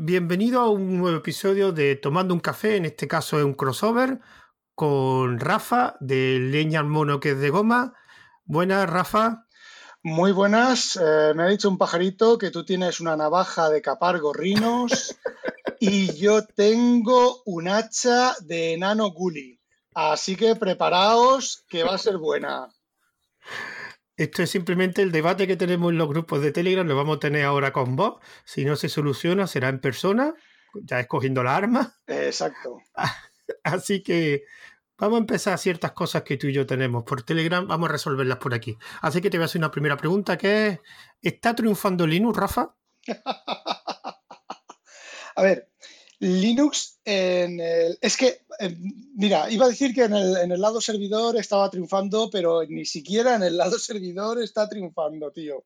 Bienvenido a un nuevo episodio de Tomando un café, en este caso es un crossover con Rafa de Leña al Mono que es de goma. Buenas, Rafa. Muy buenas. Eh, me ha dicho un pajarito que tú tienes una navaja de capar gorrinos y yo tengo un hacha de enano gully. Así que preparaos que va a ser buena. Esto es simplemente el debate que tenemos en los grupos de Telegram, lo vamos a tener ahora con vos. Si no se soluciona, será en persona, ya escogiendo la arma. Exacto. Así que vamos a empezar ciertas cosas que tú y yo tenemos por Telegram, vamos a resolverlas por aquí. Así que te voy a hacer una primera pregunta que es, ¿está triunfando Linux, Rafa? a ver, Linux en el, es que, mira, iba a decir que en el, lado servidor estaba triunfando, pero ni siquiera en el lado servidor está triunfando, tío.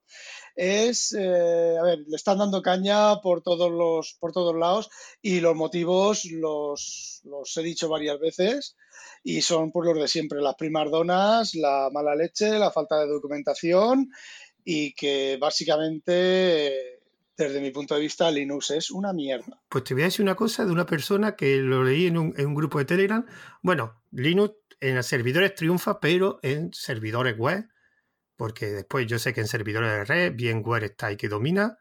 Es, eh, a ver, le están dando caña por todos los, por todos lados y los motivos los, los he dicho varias veces y son por los de siempre, las primardonas, la mala leche, la falta de documentación y que básicamente desde mi punto de vista, Linux es una mierda. Pues te voy a decir una cosa de una persona que lo leí en un, grupo de Telegram. Bueno, Linux en servidores triunfa, pero en servidores web, porque después yo sé que en servidores de red, bien web está y que domina.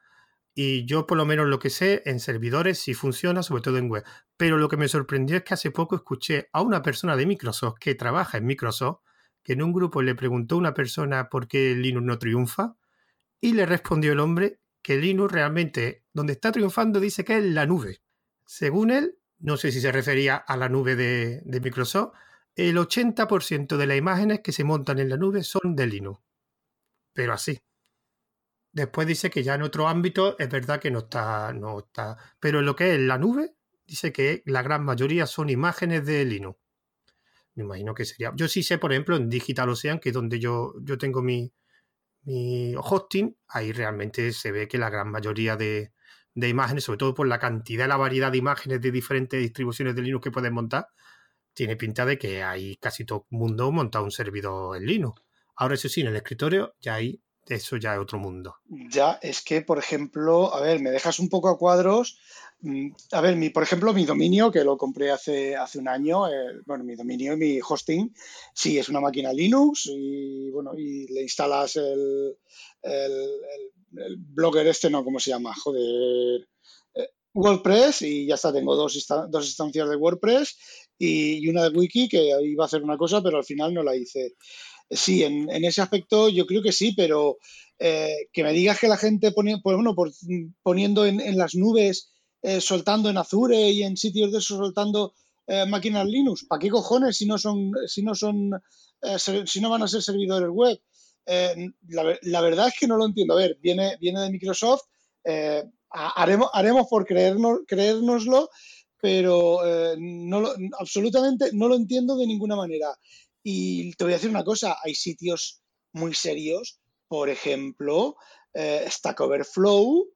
Y yo por lo menos lo que sé, en servidores sí funciona, sobre todo en web. Pero lo que me sorprendió es que hace poco escuché a una persona de Microsoft que trabaja en Microsoft, que en un grupo le preguntó a una persona por qué Linux no triunfa, y le respondió el hombre que Linux realmente, donde está triunfando, dice que es la nube. Según él, no sé si se refería a la nube de, Microsoft, el 80% de las imágenes que se montan en la nube son de Linux. Pero así. Después dice que ya en otro ámbito es verdad que no está, no está. Pero en lo que es la nube, dice que la gran mayoría son imágenes de Linux. Me imagino que sería. Yo sí sé, por ejemplo, en Digital Ocean, que es donde yo, yo tengo mi, mi hosting, ahí realmente se ve que la gran mayoría de, imágenes, sobre todo por la cantidad la variedad de imágenes de diferentes distribuciones de Linux que puedes montar, tiene pinta de que hay casi todo el mundo montado un servidor en Linux. Ahora, eso sí, en el escritorio ya hay, eso ya es otro mundo. Ya, es que, por ejemplo, a ver, me dejas un poco a cuadros a ver, mi, por ejemplo, mi dominio, que lo compré hace, hace un año, eh, bueno, mi dominio, mi hosting, sí, es una máquina Linux y, bueno, y le instalas el, el, blogger este, no, ¿cómo se llama? Joder, eh, WordPress y ya está, tengo dos, dos instancias de WordPress y, una de Wiki que iba a hacer una cosa, pero al final no la hice. Sí, en, ese aspecto yo creo que sí, pero eh, que me digas que la gente pues, poniendo en, en las nubes eh, soltando en Azure y en sitios de esos soltando eh, máquinas Linux. ¿Para qué cojones si no son, si no son, eh, si no van a ser servidores web? La, verdad es que no lo entiendo. A ver, viene, viene de Microsoft, haremos, haremos por creernos, creérnoslo, pero no absolutamente no lo entiendo de ninguna manera. Y te voy a decir una cosa, hay sitios muy serios, por ejemplo, Stack Overflow,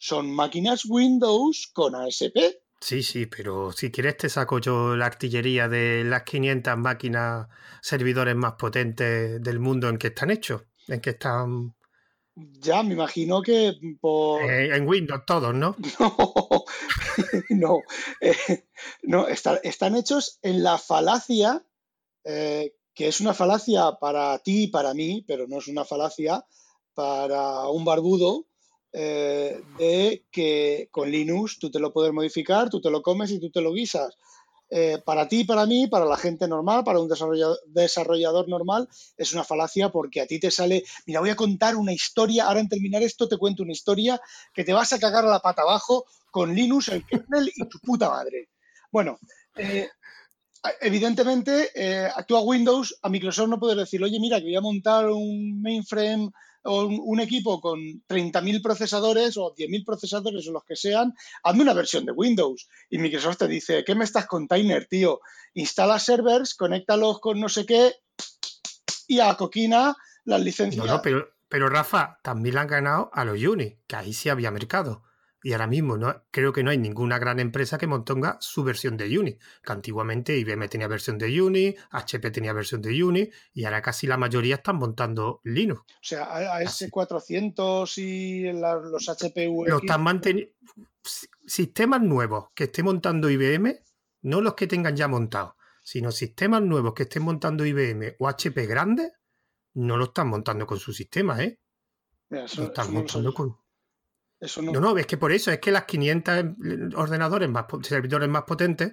son máquinas Windows con ASP. Sí, sí, pero si quieres te saco yo la artillería de las 500 máquinas servidores más potentes del mundo en que están hechos, en que están... Ya, me imagino que por... Eh, en Windows todos, ¿no? No, no, eh, no están hechos en la falacia, eh, que es una falacia para ti y para mí, pero no es una falacia para un barbudo eh, de que con Linux tú te lo puedes modificar, tú te lo comes y tú te lo guisas. Eh, para ti, para mí, para la gente normal, para un desarrollador, normal, es una falacia porque a ti te sale, mira, voy a contar una historia, ahora en terminar esto te cuento una historia que te vas a cagar a la pata abajo con Linux, el kernel y tu puta madre. Bueno, eh, evidentemente, tú a Windows, a Microsoft no puedes decir, oye, mira, que voy a montar un mainframe o un, equipo con 30.000 procesadores o 10.000 procesadores o los que sean, hazme una versión de Windows. Y Microsoft te dice, ¿qué me estás container, tío? Instala servers, conéctalos con no sé qué y a coquina las licencias. No, pero, pero Rafa, también le han ganado a los Uni, que ahí sí había mercado. Y ahora mismo no, creo que no hay ninguna gran empresa que montonga su versión de Uni. Que antiguamente IBM tenía versión de Uni, HP tenía versión de Uni y ahora casi la mayoría están montando Linux. O sea, AS400 y los HP Lo están manteniendo. sistemas nuevos que esté montando IBM, no los que tengan ya montados, sino sistemas nuevos que estén montando IBM o HP grandes, no lo están montando con su sistema, ¿eh? lo están montando con... no... no, es que por eso, es que las 500 ordenadores más, servidores más potentes,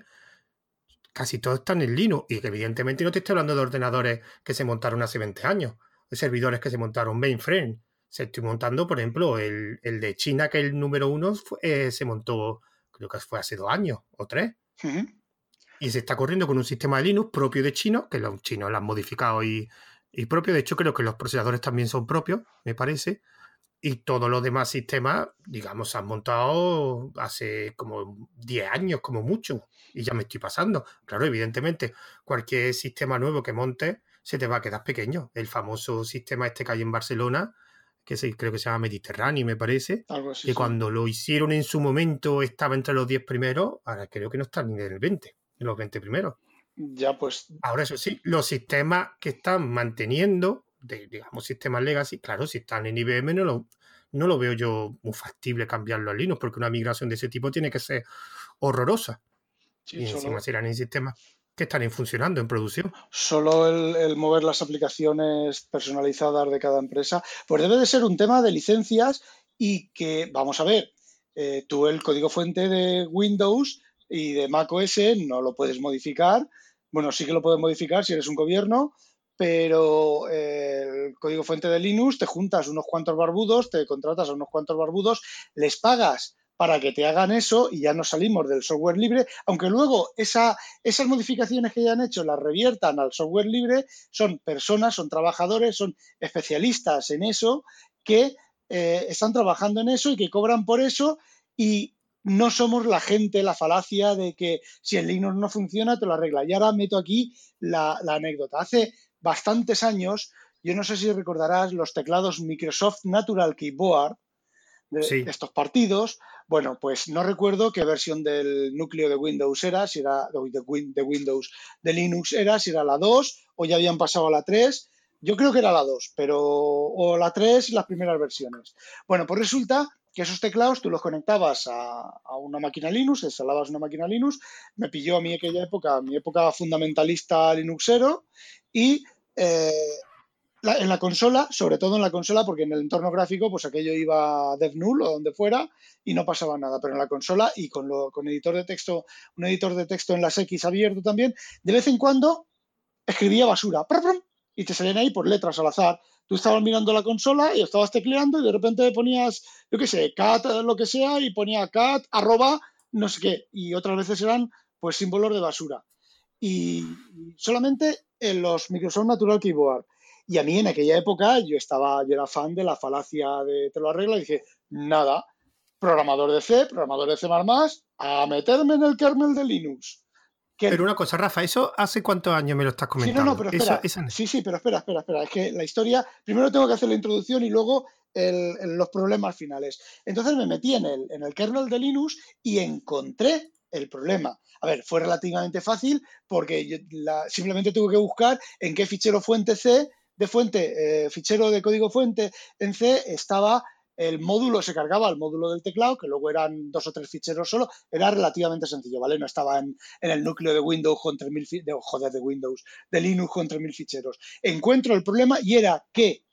casi todos están en Linux. Y que evidentemente no te estoy hablando de ordenadores que se montaron hace 20 años, de servidores que se montaron mainframe. Se estoy montando, por ejemplo, el, de China, que el número uno eh, se montó, creo que fue hace dos años o tres. Y se está corriendo con un sistema de Linux propio de chino, que los chinos lo han modificado y, y propio. De hecho, creo que los procesadores también son propios, me parece. Y todos los demás sistemas, digamos, se han montado hace como 10 años, como mucho. Y ya me estoy pasando. Claro, evidentemente, cualquier sistema nuevo que monte se te va a quedar pequeño. El famoso sistema este que hay en Barcelona, que creo que se llama Mediterráneo, me parece, que cuando lo hicieron en su momento estaba entre los 10 primeros, ahora creo que no está ni en el 20, en los 20 primeros. Ya, pues. Ahora, eso sí, los sistemas que están manteniendo, de, digamos, sistemas legacy, claro, si están en IBM, no lo, no lo veo yo muy factible cambiarlo a Linux, porque una migración de ese tipo tiene que ser horrorosa. y encima serán en sistemas que están funcionando en producción. Solo el, mover las aplicaciones personalizadas de cada empresa, pues debe de ser un tema de licencias y que, vamos a ver, eh, tú el código fuente de Windows y de Mac OS no lo puedes modificar bueno, sí que lo puedes modificar si eres un gobierno, pero eh, el código fuente de Linux te juntas unos cuantos barbudos, te contratas a unos cuantos barbudos, les pagas para que te hagan eso y ya no salimos del software libre, aunque luego esa, esas modificaciones que ya han hecho las reviertan al software libre, son personas, son trabajadores, son especialistas en eso que eh, están trabajando en eso y que cobran por eso y no somos la gente, la falacia de que si el Linux no funciona, te lo arregla. Y ahora meto aquí la, anécdota. Hace bastantes años, yo no sé si recordarás los teclados Microsoft Natural Keyboard de, estos partidos. Bueno, pues no recuerdo qué versión del núcleo de Windows era, si era de, Windows, de Linux era, si era la 2 o ya habían pasado a la 3. Yo creo que era la 2, pero o la 3 y las primeras versiones. Bueno, pues resulta que esos teclados tú los conectabas a, una máquina Linux, instalabas una máquina Linux, me pilló a mí aquella época, mi época fundamentalista Linuxero, y eh, en la consola, sobre todo en la consola, porque en el entorno gráfico, pues aquello iba dev null o donde fuera y no pasaba nada, pero en la consola y con, lo, con editor de texto, un editor de texto en las X abierto también, de vez en cuando escribía basura, y te salían ahí por letras al azar, tú estabas mirando la consola y estabas tecleando y de repente ponías, yo qué sé, cat, lo que sea, y ponía cat, arroba, no sé qué. Y otras veces eran, pues, símbolos de basura. Y solamente en los Microsoft Natural Keyboard. Y a mí en aquella época yo estaba, yo era fan de la falacia de te lo arregla y dije, nada, programador de C, programador de C++, a meterme en el kernel de Linux. Pero una cosa, Rafa, ¿eso hace cuántos años me lo estás comentando? Sí, no, no, pero espera. Sí, sí, pero espera, espera, espera. Es que la historia, primero tengo que hacer la introducción y luego los problemas finales. Entonces me metí en el, en el kernel de Linux y encontré el problema. A ver, fue relativamente fácil porque simplemente tuve que buscar en qué fichero fuente C, de fuente, eh, fichero de código fuente en C estaba el módulo se cargaba al módulo del teclado, que luego eran dos o tres ficheros solo, era relativamente sencillo, ¿vale? No estaba en, el núcleo de Windows con 3.000, de, joder, de Windows, de Linux con 3.000 ficheros. Encuentro el problema y era que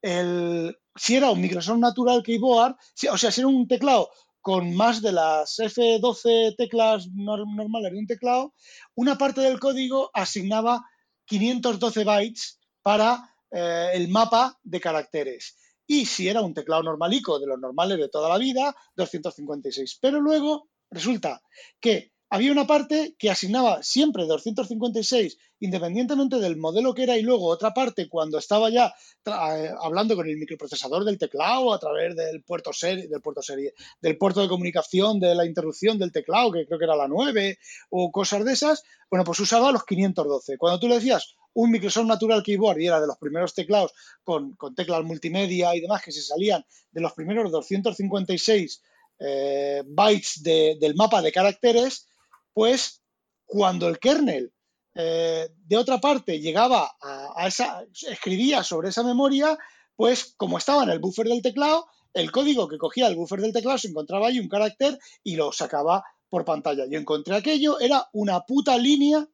el, si era un Microsoft Natural Keyboard, o sea, si era un teclado con más de las F12 teclas normales de un teclado, una parte del código asignaba 512 bytes para eh, el mapa de caracteres y si era un teclado normalico de los normales de toda la vida, 256. Pero luego resulta que había una parte que asignaba siempre 256 independientemente del modelo que era y luego otra parte cuando estaba ya eh, hablando con el microprocesador del teclado a través del puerto serie, del puerto serie, del puerto de comunicación de la interrupción del teclado, que creo que era la 9 o cosas de esas, bueno, pues usaba los 512. Cuando tú le decías un Microsoft Natural Keyboard y era de los primeros teclados con, teclas multimedia y demás que se salían de los primeros 256 eh, bytes del mapa de caracteres, pues cuando el kernel eh, de otra parte llegaba a, esa, escribía sobre esa memoria, pues como estaba en el buffer del teclado, el código que cogía el buffer del teclado se encontraba ahí un carácter y lo sacaba por pantalla. Yo encontré aquello, era una puta línea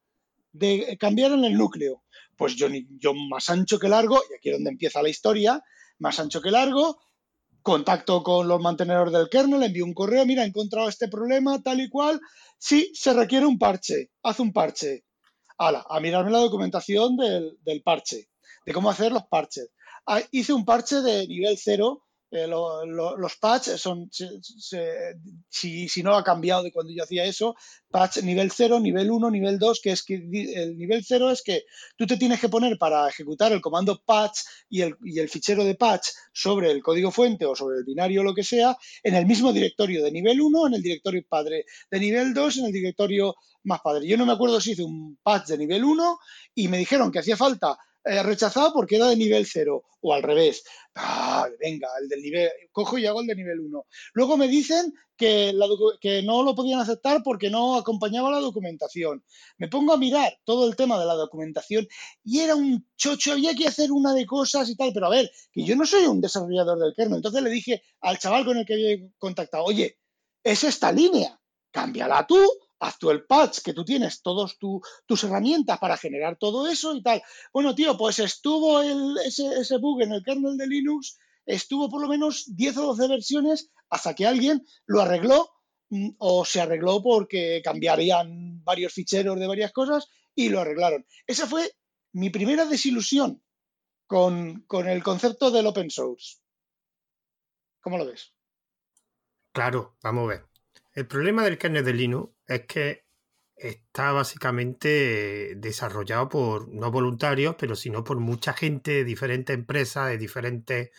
de cambiar en el núcleo. Pues yo, yo más ancho que largo, y aquí es donde empieza la historia, más ancho que largo, contacto con los mantenedores del kernel, envío un correo, mira, he encontrado este problema, tal y cual. Sí, se requiere un parche, haz un parche. Hala, a mirarme la documentación del, del parche, de cómo hacer los parches. Ah, hice un parche de nivel cero eh, los patches son, si, si, no ha cambiado de cuando yo hacía eso, patch nivel 0, nivel 1, nivel 2, que es que el nivel 0 es que tú te tienes que poner para ejecutar el comando patch y el, y el fichero de patch sobre el código fuente o sobre el binario o lo que sea, en el mismo directorio de nivel 1, en el directorio padre de nivel 2, en el directorio más padre. Yo no me acuerdo si hice un patch de nivel 1 y me dijeron que hacía falta eh, rechazado porque era de nivel 0 o al revés. Ah, venga, el del nivel, cojo y hago el de nivel 1. Luego me dicen que, que no lo podían aceptar porque no acompañaba la documentación. Me pongo a mirar todo el tema de la documentación y era un chocho, había que hacer una de cosas y tal, pero a ver, que yo no soy un desarrollador del kernel. Entonces le dije al chaval con el que había contactado, oye, es esta línea, cámbiala tú haz tú el patch, que tú tienes todas tus herramientas para generar todo eso y tal. Bueno, tío, pues estuvo ese, bug en el kernel de Linux, estuvo por lo menos 10 o 12 versiones hasta que alguien lo arregló mm, o se arregló porque cambiarían varios ficheros de varias cosas y lo arreglaron. Esa fue mi primera desilusión con, con el concepto del open source. ¿Cómo lo ves? Claro, vamos a ver. El problema del kernel de Linux es que está básicamente desarrollado por no voluntarios, pero sino por mucha gente de diferentes empresas, de diferentes...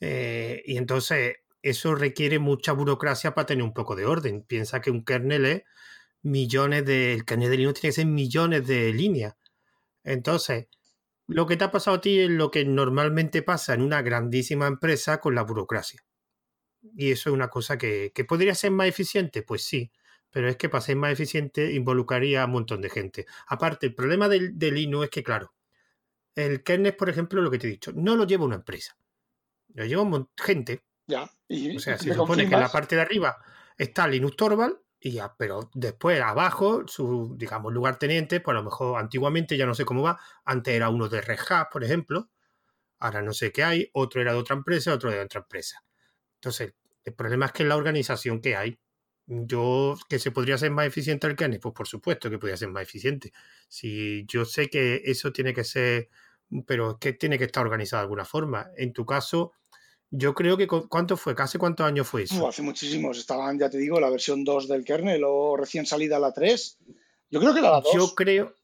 Eh, y entonces eso requiere mucha burocracia para tener un poco de orden. Piensa que un kernel es millones de... El kernel de Linux tiene que ser millones de líneas. Entonces, lo que te ha pasado a ti es lo que normalmente pasa en una grandísima empresa con la burocracia. Y eso es una cosa que, podría ser más eficiente, pues sí, pero es que para ser más eficiente involucraría a un montón de gente. Aparte, el problema del, del Linux es que, claro, el kernel, por ejemplo, lo que te he dicho, no lo lleva una empresa, lo lleva gente. Ya, o sea, se supone que en la parte de arriba está Linux Torvald, y ya, pero después abajo, su, digamos, lugar teniente, pues a lo mejor antiguamente ya no sé cómo va, antes era uno de Red Hat, por ejemplo, ahora no sé qué hay, otro era de otra empresa, otro de otra empresa. Entonces, el problema es que la organización que hay. Yo, que se podría ser más eficiente el kernel, pues por supuesto que podría ser más eficiente. Si yo sé que eso tiene que ser, pero es que tiene que estar organizado de alguna forma. En tu caso, yo creo que ¿cuánto fue? ¿Casi cuántos años fue eso? hace muchísimos. Estaban, ya te digo, la versión 2 del kernel o recién salida la 3. Yo creo que era la 2. Yo creo,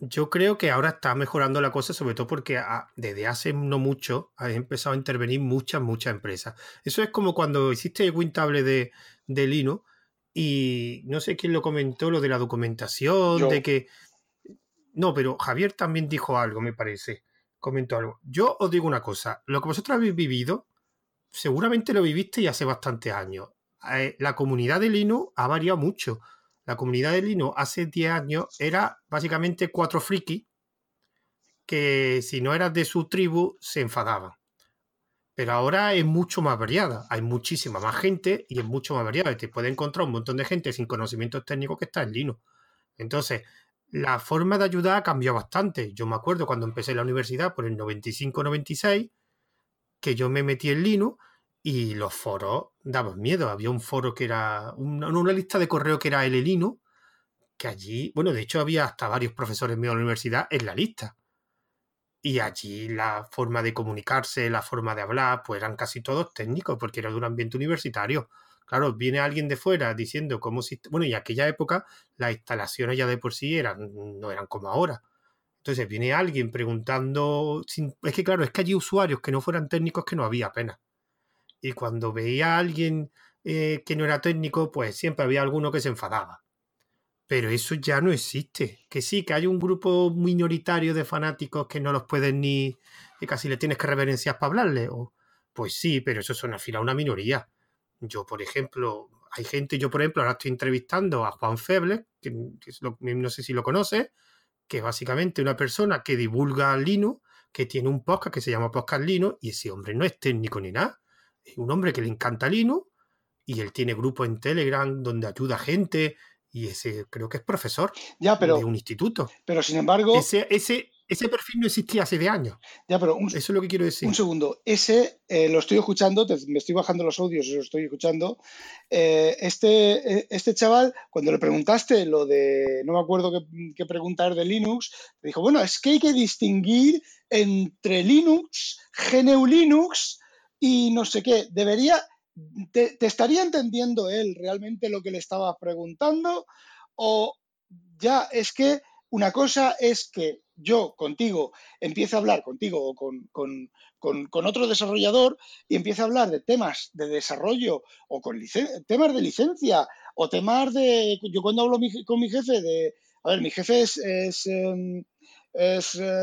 yo creo que ahora está mejorando la cosa, sobre todo porque desde hace no mucho ha empezado a intervenir muchas, muchas empresas. Eso es como cuando hiciste el WinTable de, de Linux y no sé quién lo comentó, lo de la documentación, de que... No, pero Javier también dijo algo, me parece. Comentó algo. Yo os digo una cosa, lo que vosotros habéis vivido, seguramente lo viviste ya hace bastantes años. Eh, la comunidad de Linux ha variado mucho la comunidad de Linux hace 10 años era básicamente cuatro frikis que si no eras de su tribu se enfadaban. Pero ahora es mucho más variada, hay muchísima más gente y es mucho más variada. Te puede encontrar un montón de gente sin conocimientos técnicos que está en Linux. Entonces, la forma de ayudar ha cambiado bastante. Yo me acuerdo cuando empecé la universidad por el 95-96, que yo me metí en Linux y los foros daban miedo. Había un foro que era una, una lista de correo que era el Elino, que allí, bueno, de hecho había hasta varios profesores míos de la universidad en la lista. Y allí la forma de comunicarse, la forma de hablar, pues eran casi todos técnicos, porque era de un ambiente universitario. Claro, viene alguien de fuera diciendo cómo si... Bueno, y aquella época las instalaciones ya de por sí eran, no eran como ahora. Entonces viene alguien preguntando... Es que claro, es que hay usuarios que no fueran técnicos que no había apenas y cuando veía a alguien eh, que no era técnico, pues siempre había alguno que se enfadaba. Pero eso ya no existe. Que sí, que hay un grupo minoritario de fanáticos que no los puedes ni. que casi le tienes que reverenciar para hablarle. O, pues sí, pero eso es una fila una minoría. Yo, por ejemplo, hay gente, yo por ejemplo, ahora estoy entrevistando a Juan Feble, que, no sé si lo conoce, que es básicamente una persona que divulga Linux, que tiene un podcast que se llama Podcast Linux, y ese hombre no es técnico ni nada un hombre que le encanta Linux y él tiene grupo en Telegram donde ayuda a gente y ese creo que es profesor ya, pero, de un instituto. Pero sin embargo... Ese, ese, ese perfil no existía hace de años. Ya, pero Eso es lo que quiero decir. Un segundo. Ese eh, lo estoy escuchando, me estoy bajando los audios y lo estoy escuchando. Eh, este, eh, este chaval, cuando le preguntaste lo de, no me acuerdo qué, qué preguntar de Linux, dijo, bueno, es que hay que distinguir entre Linux, GNU Linux y no sé qué. Debería, te, estaría entendiendo él realmente lo que le estabas preguntando o ya es que una cosa es que yo contigo empiece a hablar contigo o con, otro desarrollador y empiece a hablar de temas de desarrollo o con temas de licencia o temas de... Yo cuando hablo con mi jefe de... A ver, mi jefe es, es, em, eh,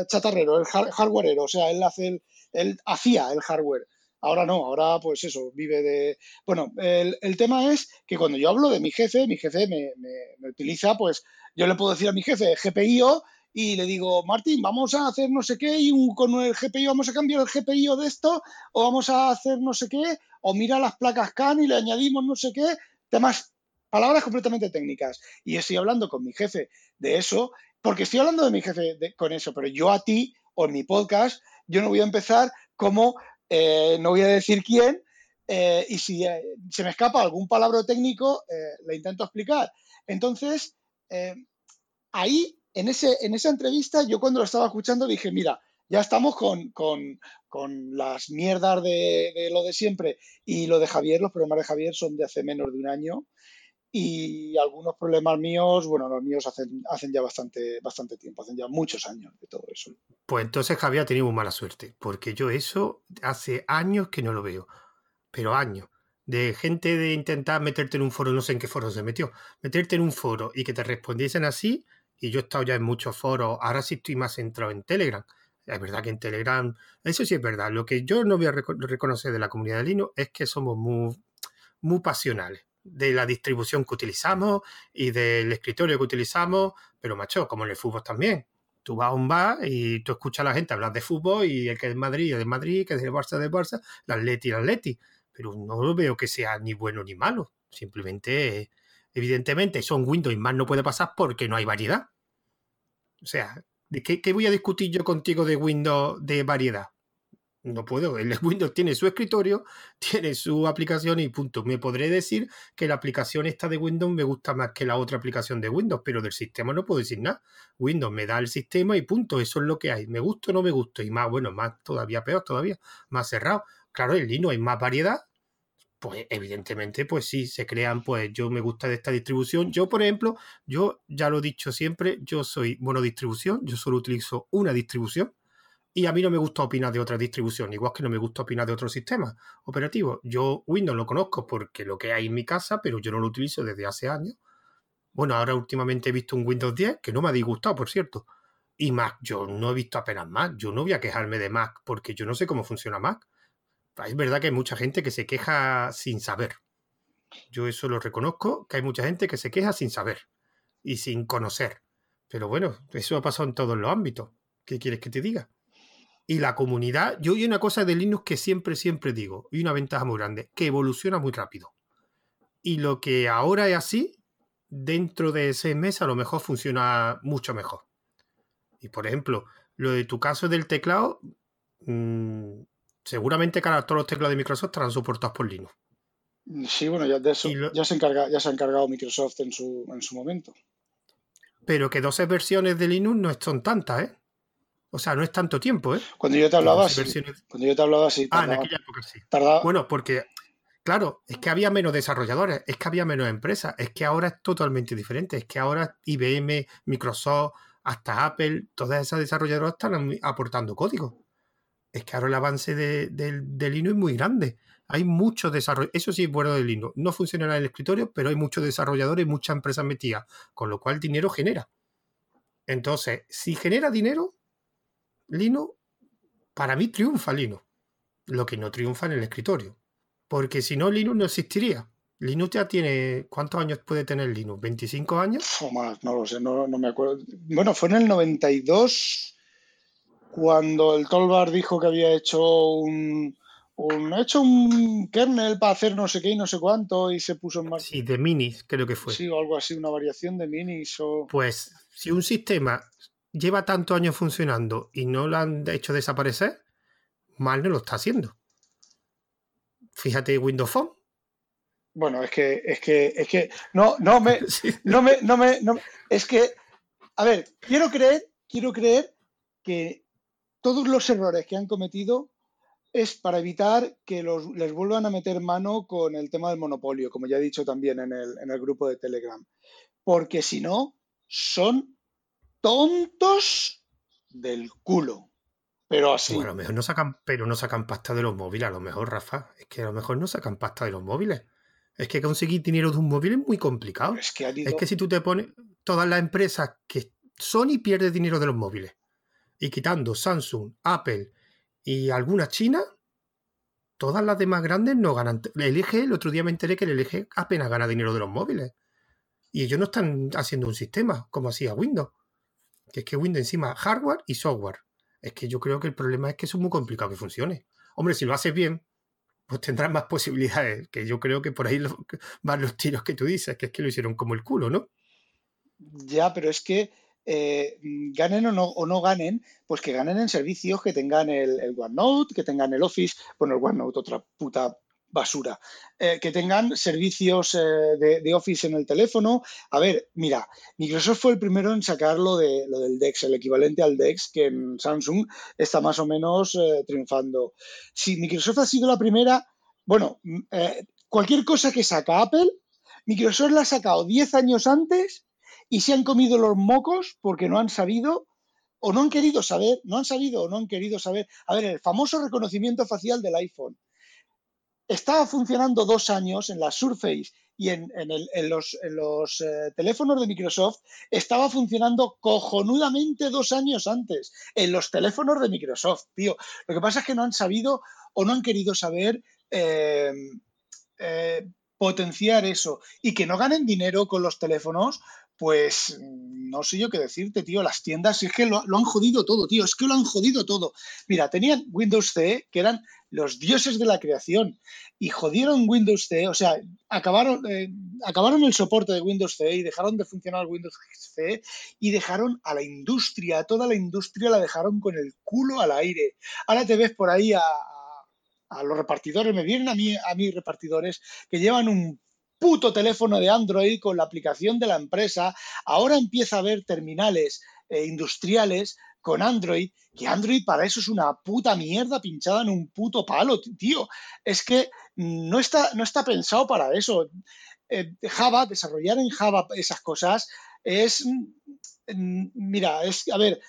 chatarrero, el hardwareero, o sea, él, hace él hacía el hardware. Ahora no, ahora pues eso, vive de... Bueno, el, tema es que cuando yo hablo de mi jefe, mi jefe me, me, utiliza, pues yo le puedo decir a mi jefe GPIO y le digo, Martín, vamos a hacer no sé qué y con el GPIO vamos a cambiar el GPIO de esto o vamos a hacer no sé qué o mira las placas CAN y le añadimos no sé qué, temas, palabras completamente técnicas. Y estoy hablando con mi jefe de eso porque estoy hablando de mi jefe con eso, pero yo a ti o en mi podcast, yo no voy a empezar como eh, no voy a decir quién, eh, y si eh, se me escapa algún palabra técnico, le intento explicar. Entonces, ahí, en, ese, en esa entrevista, yo cuando lo estaba escuchando dije, mira, ya estamos con, las mierdas de, lo de siempre y lo de Javier, los problemas de Javier son de hace menos de un año y algunos problemas míos, bueno, los míos hacen, hacen ya bastante, bastante tiempo, hacen ya muchos años de todo eso. Pues entonces Javier ha tenido mala suerte, porque yo eso hace años que no lo veo, pero años. De gente de intentar meterte en un foro, no sé en qué foro se metió, meterte en un foro y que te respondiesen así, y yo he estado ya en muchos foros, ahora sí estoy más centrado en Telegram. Es verdad que en Telegram, eso sí es verdad. Lo que yo no voy a reconocer de la comunidad de Linux es que somos muy, muy pasionales de la distribución que utilizamos y del escritorio que utilizamos, pero macho, como en el fútbol también. Tú vas a un bar y tú escuchas a la gente hablar de fútbol y el que es de Madrid es de Madrid, que es de Barça de Barça, el Atleti el Atleti. Pero no veo que sea ni bueno ni malo. Simplemente, evidentemente, son Windows y más no puede pasar porque no hay variedad. O sea, ¿de qué, qué voy a discutir yo contigo de Windows de variedad? No puedo. El Windows tiene su escritorio, tiene su aplicación y punto. Me podré decir que la aplicación esta de Windows me gusta más que la otra aplicación de Windows, pero del sistema no puedo decir nada. Windows me da el sistema y punto. Eso es lo que hay. Me gusta o no me gusta. Y más, bueno, más todavía peor, todavía más cerrado. Claro, en Linux hay más variedad. Pues evidentemente, pues sí, se crean, pues yo me gusta de esta distribución. Yo, por ejemplo, yo ya lo he dicho siempre, yo soy monodistribución, yo solo utilizo una distribución y a mí no me gusta opinar de otra distribución, igual que no me gusta opinar de otro sistema operativo. Yo Windows lo conozco porque lo que hay en mi casa, pero yo no lo utilizo desde hace años. Bueno, ahora últimamente he visto un Windows 10 que no me ha disgustado, por cierto. Y Mac, yo no he visto apenas Mac. Yo no voy a quejarme de Mac porque yo no sé cómo funciona Mac. Es verdad que hay mucha gente que se queja sin saber. Yo eso lo reconozco, que hay mucha gente que se queja sin saber y sin conocer. Pero bueno, eso ha pasado en todos los ámbitos. ¿Qué quieres que te diga? Y la comunidad, yo hay una cosa de Linux que siempre, siempre digo, y una ventaja muy grande, que evoluciona muy rápido. Y lo que ahora es así, dentro de seis meses a lo mejor funciona mucho mejor. Y por ejemplo, lo de tu caso del teclado, mmm, seguramente todos los teclados de Microsoft estarán soportados por Linux. Sí, bueno, ya de eso ya, se encarga, ya se ha encargado Microsoft en su, en su momento. Pero que 12 versiones de Linux no son tantas, ¿eh? O sea, no es tanto tiempo, ¿eh? Cuando yo te hablaba, sí. Cuando yo te hablaba, sí. ah, en aquella época sí. Bueno, porque, claro, es que había menos desarrolladores, es que había menos empresas, es que ahora es totalmente diferente, es que ahora IBM, Microsoft, hasta Apple, todas esas desarrolladoras están aportando código. Es que ahora el avance de, de, Linux es muy grande. Hay muchos desarrolladores. Eso sí es bueno de Linux. No funciona en el escritorio, pero hay muchos desarrolladores y muchas empresas metidas. Con lo cual, dinero genera. Entonces, si genera dinero, Linux, para mí triunfa Linux, lo que no triunfa en el escritorio. Porque si no, Linux no existiría. Linux ya tiene. ¿Cuántos años puede tener Linux? ¿25 años? O más, no lo sé, no, me acuerdo. Bueno, fue en el 92 cuando el Tolbar dijo que había hecho un, un, ha hecho un kernel para hacer no sé qué y no sé cuánto y se puso en marcha. Sí, de minis, creo que fue. Sí, o algo así, una variación de minis o... Pues si un sistema lleva tantos años funcionando y no lo han hecho desaparecer, mal no lo está haciendo. Fíjate Windows Phone. Bueno, es que, es que, es que, no, no me, no me, no me, no, es que, a ver, quiero creer, quiero creer que todos los errores que han cometido es para evitar que los, les vuelvan a meter mano con el tema del monopolio, como ya he dicho también en el, en el grupo de Telegram. Porque si no, son tontos del culo. Pero así. a lo mejor no sacan, pero no sacan pasta de los móviles, a lo mejor, Rafa. Es que a lo mejor no sacan pasta de los móviles. Es que conseguir dinero de un móvil es muy complicado. Es que, es que si tú te pones todas las empresas que Sony pierde dinero de los móviles. Y quitando Samsung, Apple y alguna China, todas las demás grandes no ganan. El LG, el otro día me enteré que el LG apenas gana dinero de los móviles. Y ellos no están haciendo un sistema como hacía Windows. Que es que Windows encima hardware y software. Es que yo creo que el problema es que es muy complicado que funcione. Hombre, si lo haces bien, pues tendrás más posibilidades. Que yo creo que por ahí van los tiros que tú dices, que es que lo hicieron como el culo, ¿no? Ya, pero es que eh, ganen o no, o no ganen, pues que ganen en servicios que tengan el, OneNote, que tengan el Office, bueno, el OneNote, otra puta basura, eh, que tengan servicios eh, de, Office en el teléfono. A ver, mira, Microsoft fue el primero en sacar lo, de, lo del DeX, el equivalente al DeX, que en Samsung está más o menos triunfando. Si Microsoft ha sido la primera, bueno, mm, cualquier cosa que saca Apple, Microsoft la ha sacado 10 años antes y se han comido los mocos porque no han sabido o no han querido saber, no han sabido o no han querido saber. A ver, el famoso reconocimiento facial del iPhone. Estaba funcionando dos años en la Surface y en, los, eh, teléfonos de Microsoft estaba funcionando cojonudamente dos años antes en los teléfonos de Microsoft, tío. Lo que pasa es que no han sabido o no han querido saber eh, eh, potenciar eso y que no ganen dinero con los teléfonos pues no sé yo qué decirte, tío. Las tiendas es que lo, han jodido todo, tío. Es que lo han jodido todo. Mira, tenían Windows CE, que eran los dioses de la creación, y jodieron Windows CE, o sea, acabaron, eh, acabaron el soporte de Windows CE y dejaron de funcionar Windows CE y dejaron a la industria, a toda la industria la dejaron con el culo al aire. Ahora te ves por ahí a, los repartidores, me vienen a mí, a mí repartidores que llevan un puto teléfono de Android con la aplicación de la empresa. Ahora empieza a haber terminales eh, industriales con Android, que Android para eso es una puta mierda pinchada en un puto palo, tío. Es que no está, no está pensado para eso. Eh, Java, desarrollar en Java esas cosas es Mira, es, a ver,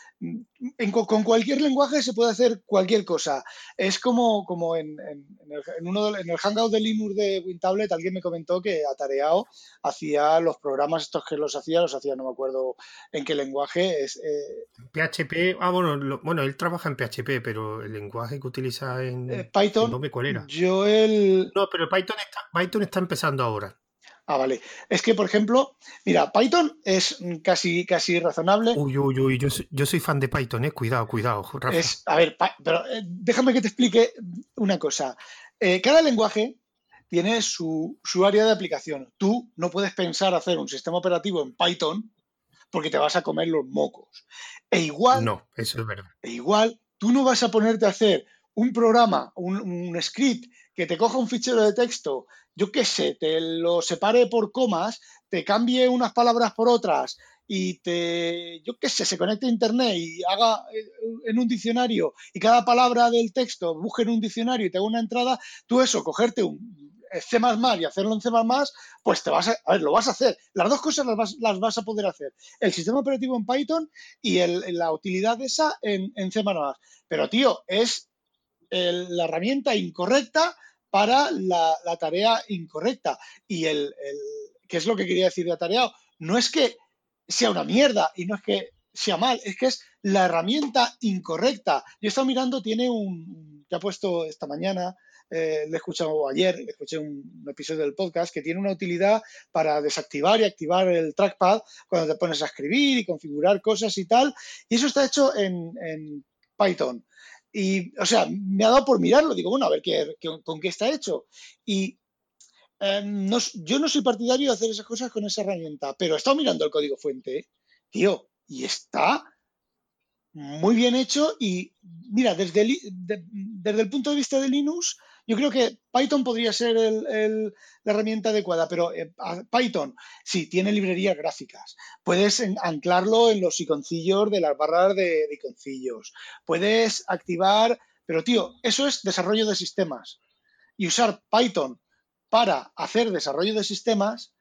con cualquier lenguaje se puede hacer cualquier cosa. Es como, como en, en, uno en el Hangout de Linux de WinTablet, alguien me comentó que Atareado hacía los programas estos que los hacía, los hacía, no me acuerdo en qué lenguaje. Es, PHP, eh, ah, bueno, bueno, él trabaja en PHP, pero el lenguaje que utiliza en eh, Python. No me cuál era. Yo el... No, pero Python está, Python está empezando ahora. Ah, vale. Es que, por ejemplo, mira, Python es casi, casi razonable. Uy, uy, uy, yo soy, fan de Python, ¿eh? Cuidado, cuidado. Es, a ver, pero eh, déjame que te explique una cosa. Eh, cada lenguaje tiene su, su, área de aplicación. Tú no puedes pensar hacer un sistema operativo en Python porque te vas a comer los mocos. E igual. No, eso es verdad. E igual, tú no vas a ponerte a hacer un programa, un, un script que te coja un fichero de texto yo qué sé, te lo separe por comas, te cambie unas palabras por otras y te, yo qué sé, se conecte a Internet y haga eh, en un diccionario y cada palabra del texto busque en un diccionario y te haga una entrada, tú eso, cogerte un C++ y hacerlo en C++, pues te vas a, a ver, lo vas a hacer. Las dos cosas las vas, las vas a poder hacer. El sistema operativo en Python y el, la utilidad esa en, en C++. Pero, tío, es la herramienta incorrecta para la, tarea incorrecta. Y el, el, ¿qué es lo que quería decir de atareado? No es que sea una mierda y no es que sea mal, es que es la herramienta incorrecta. Yo he estado mirando, tiene un, que ha puesto esta mañana, eh, le he escuchado ayer, le escuché un, episodio del podcast que tiene una utilidad para desactivar y activar el trackpad cuando te pones a escribir y configurar cosas y tal. Y eso está hecho en, en Python. Y, o sea, me ha dado por mirarlo. Digo, bueno, a ver qué, con qué está hecho. Y em, yo no soy partidario de hacer esas cosas con esa herramienta, pero he estado mirando el código fuente, tío, y está muy bien hecho. Y mira, desde desde el punto de vista de Linux, yo creo que Python podría ser la herramienta adecuada, pero eh, Python sí tiene librerías gráficas. Puedes anclarlo en los iconcillos de las barras de, iconcillos. Puedes activar, pero tío, eso es desarrollo de sistemas. Y usar Python para hacer desarrollo de sistemas,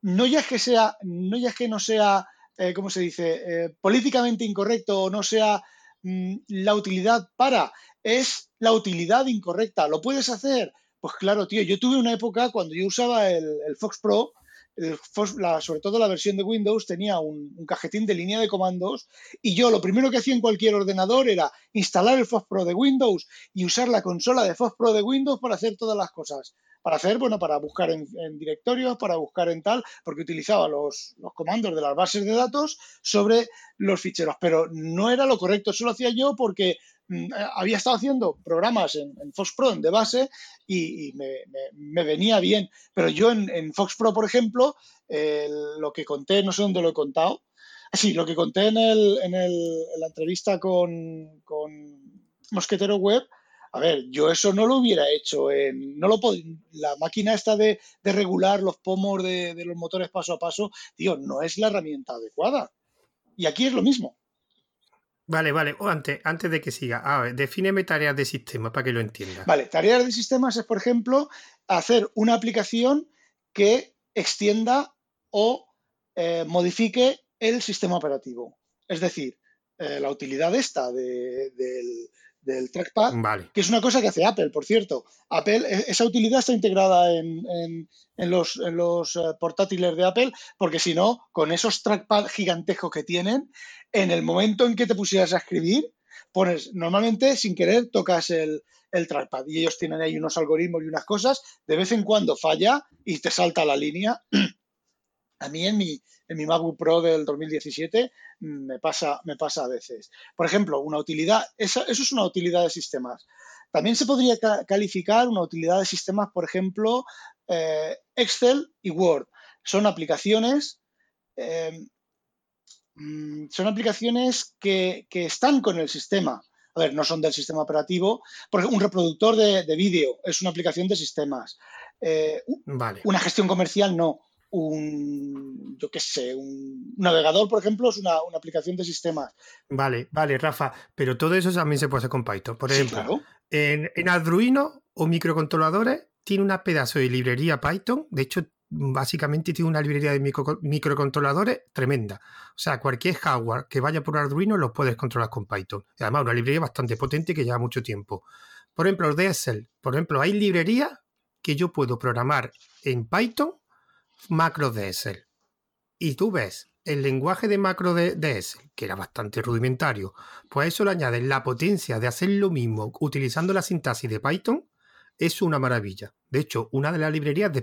no ya es que sea, no ya es que no sea, eh, ¿cómo se dice?, eh, políticamente incorrecto o no sea mm, la utilidad para, es la utilidad incorrecta. ¿Lo puedes hacer? Pues claro, tío, yo tuve una época cuando yo usaba el, Fox Pro, sobre todo la versión de Windows, tenía un, cajetín de línea de comandos y yo lo primero que hacía en cualquier ordenador era instalar el Fox Pro de Windows y usar la consola de Fox Pro de Windows para hacer todas las cosas para hacer, bueno, para buscar en, directorios, para buscar en tal, porque utilizaba los, comandos de las bases de datos sobre los ficheros, pero no era lo correcto, eso lo hacía yo porque había estado haciendo programas en, Fox Pro de base y, me, venía bien, pero yo en, Fox Pro, por ejemplo, lo que conté, no sé dónde lo he contado, sí, lo que conté en, el, en, la entrevista con, con Mosquetero Web, a ver, yo eso no lo hubiera hecho. En, no lo la máquina esta de, regular los pomos de, los motores paso a paso, tío, no es la herramienta adecuada. Y aquí es lo mismo. Vale, vale. O antes, antes de que siga, a ver, defíneme tareas de sistema para que lo entienda. Vale, tareas de sistemas es, por ejemplo, hacer una aplicación que extienda o eh, modifique el sistema operativo. Es decir, eh, la utilidad esta del del trackpad, que es una cosa que hace Apple, por cierto. Apple, e, esa utilidad está integrada en, los, los, eh, portátiles de Apple, porque si no, con esos trackpad gigantescos que tienen, en el momento en que te pusieras a escribir, pones, normalmente sin querer tocas el, el trackpad y ellos tienen ahí unos algoritmos y unas cosas, de vez en cuando falla y te salta la línea. A mí en mi, en MacBook Pro del 2017 mm, me pasa, me pasa a veces. Por ejemplo, una utilidad, eso es una utilidad de sistemas. También se podría calificar una utilidad de sistemas, por ejemplo, eh, Excel y Word. Son aplicaciones, em, mm, son aplicaciones que, están con el sistema. A ver, no son del sistema operativo. Porque un reproductor de, vídeo es una aplicación de sistemas. Eh, una gestión comercial no un, yo qué sé, un navegador, por ejemplo, es una, aplicación de sistemas. Vale, vale, Rafa, pero todo eso también se puede hacer con Python. Por ejemplo, en, en Arduino o microcontroladores tiene una pedazo de librería Python, de hecho, básicamente tiene una librería de microcontroladores tremenda. O sea, cualquier hardware que vaya por Arduino lo puedes controlar con Python. Además, una librería bastante potente que lleva mucho tiempo. Por ejemplo, los DSL. Por ejemplo, hay librerías que yo puedo programar en Python macro DSL. Y tú ves el lenguaje de macro de DSL, que era bastante rudimentario, pues eso le añades la potencia de hacer lo mismo utilizando la sintaxis de Python, es una maravilla. De hecho, una de las librerías de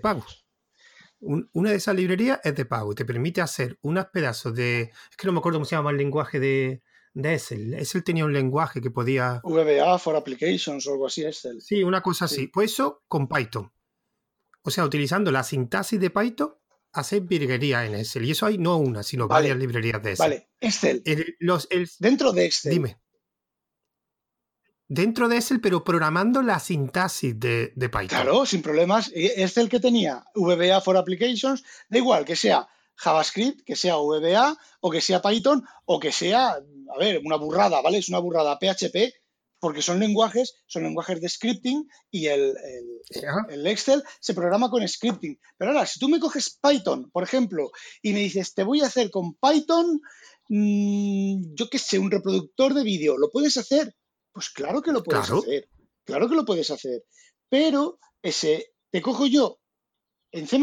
una de esas librerías es de pago y te permite hacer unos pedazos de. Es que no me acuerdo cómo se llama el lenguaje de, de Excel. Excel tenía un lenguaje que podía. VBA for Applications o algo así, Excel. Sí, una cosa así. Pues eso con Python. O sea, utilizando la sintaxis de Python, hacer virguería en Excel. Y eso hay no una, sino varias librerías de Excel. Vale, Excel. los, Dentro de Excel. Dime. Dentro de Excel, pero programando la sintaxis de, de Python. Claro, sin problemas. Excel que tenía VBA for Applications, da igual que sea JavaScript, que sea VBA, o que sea Python, o que sea, a ver, una burrada, ¿vale? Es una burrada PHP, porque son lenguajes, son lenguajes de scripting y el, el, Excel se programa con scripting. Pero ahora, si tú me coges Python, por ejemplo, y me dices, te voy a hacer con Python, mm, yo qué sé, un reproductor de vídeo, ¿lo puedes hacer? Pues claro que lo puedes hacer, claro que lo puedes hacer. Pero ese, te cojo yo en C++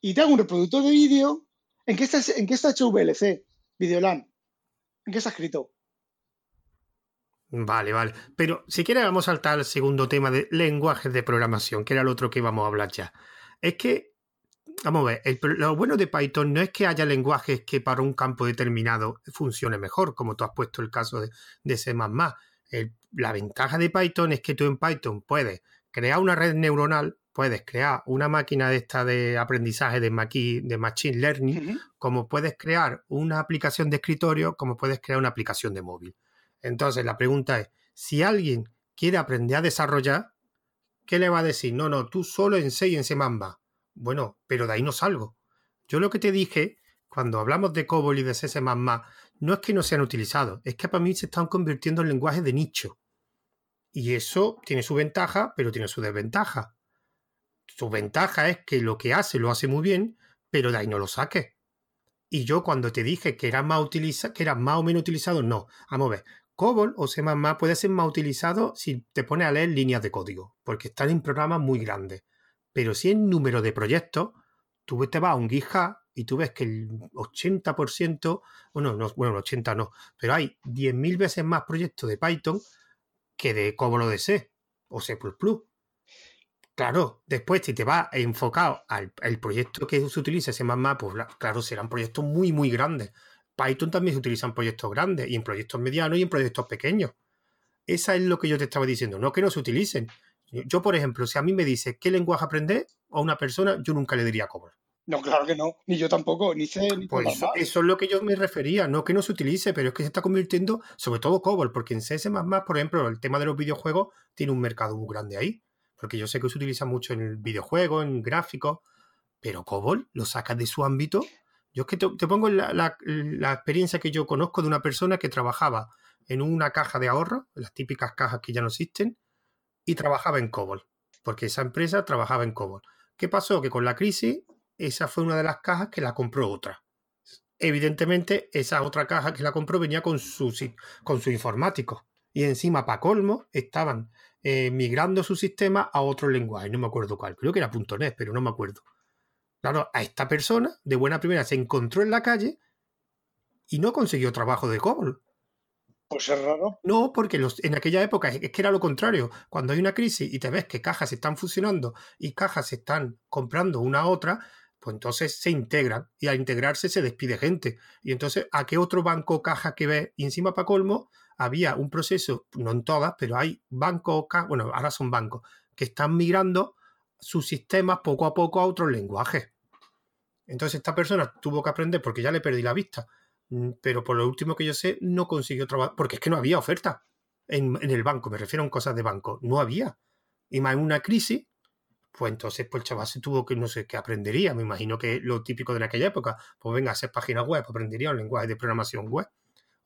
y te hago un reproductor de vídeo, ¿en qué está, en qué está hecho VLC, Videolan? ¿En qué está escrito? Vale, vale. Pero si quieres vamos a saltar al segundo tema de lenguajes de programación, que era el otro que íbamos a hablar ya. Es que, vamos a ver, lo bueno de Python no es que haya lenguajes que para un campo determinado funcione mejor, como tú has puesto el caso de, de C++. la ventaja de Python es que tú en Python puedes crear una red neuronal, puedes crear una máquina de esta de aprendizaje de, de machine learning, como puedes crear una aplicación de escritorio, como puedes crear una aplicación de móvil. Entonces, la pregunta es, si alguien quiere aprender a desarrollar, ¿qué le va a decir? No, no, tú solo en C y en C++. Bueno, pero de ahí no salgo. Yo lo que te dije, cuando hablamos de COBOL y de C++, no es que no sean utilizados, es que para mí se están convirtiendo en lenguajes de nicho. Y eso tiene su ventaja, pero tiene su desventaja. Su ventaja es que lo que hace lo hace muy bien, pero de ahí no lo saque. Y yo cuando te dije que era más, utiliza, que era más o menos utilizado, no. Vamos a ver, COBOL o C++ puede ser más utilizado si te pones a leer líneas de código, porque están en programas muy grandes. Pero si en número de proyectos, tú te vas a un GitHub y tú ves que el 80%, bueno, no, bueno, el 80 no, pero hay 10.000 veces más proyectos de Python que de COBOL o de C o C++. Claro, después si te vas enfocado al proyecto que se utiliza C++, pues claro, serán proyectos muy, muy grandes. Python también se utiliza en proyectos grandes y en proyectos medianos y en proyectos pequeños. Esa es lo que yo te estaba diciendo, no que no se utilicen. Yo, por ejemplo, si a mí me dice qué lenguaje aprender a una persona, yo nunca le diría COBOL. No, claro que no. Ni yo tampoco, ni sé ni pues eso, eso, es lo que yo me refería, no que no se utilice, pero es que se está convirtiendo, sobre todo COBOL, porque en CS++, por ejemplo, el tema de los videojuegos tiene un mercado muy grande ahí, porque yo sé que se utiliza mucho en el videojuego, en gráficos, pero COBOL lo sacas de su ámbito. Yo es que te, pongo la, la, experiencia que yo conozco de una persona que trabajaba en una caja de ahorro, las típicas cajas que ya no existen, y trabajaba en COBOL, porque esa empresa trabajaba en COBOL. ¿Qué pasó? Que con la crisis esa fue una de las cajas que la compró otra. Evidentemente, esa otra caja que la compró venía con su, con su informático. Y encima, para colmo, estaban eh, migrando su sistema a otro lenguaje. No me acuerdo cuál. Creo que era .NET, pero no me acuerdo. Claro, a esta persona, de buena primera, se encontró en la calle y no consiguió trabajo de COBOL. Pues. No, porque los, en aquella época es que era lo contrario. Cuando hay una crisis y te ves que cajas están fusionando y cajas se están comprando una a otra, pues entonces se integran y al integrarse se despide gente. Y entonces, ¿a qué otro banco caja que ve? Y encima, para colmo, había un proceso, no en todas, pero hay bancos, bueno, ahora son bancos, que están migrando sus sistemas poco a poco a otros lenguajes. Entonces, esta persona tuvo que aprender porque ya le perdí la vista. Mm, pero por lo último que yo sé, no consiguió trabajar, porque es que no había oferta en, el banco, me refiero a cosas de banco, no había. Y más en una crisis, pues entonces pues el chaval se tuvo que, no sé, qué aprendería, me imagino que lo típico de aquella época, pues venga a hacer páginas web, aprendería un lenguaje de programación web,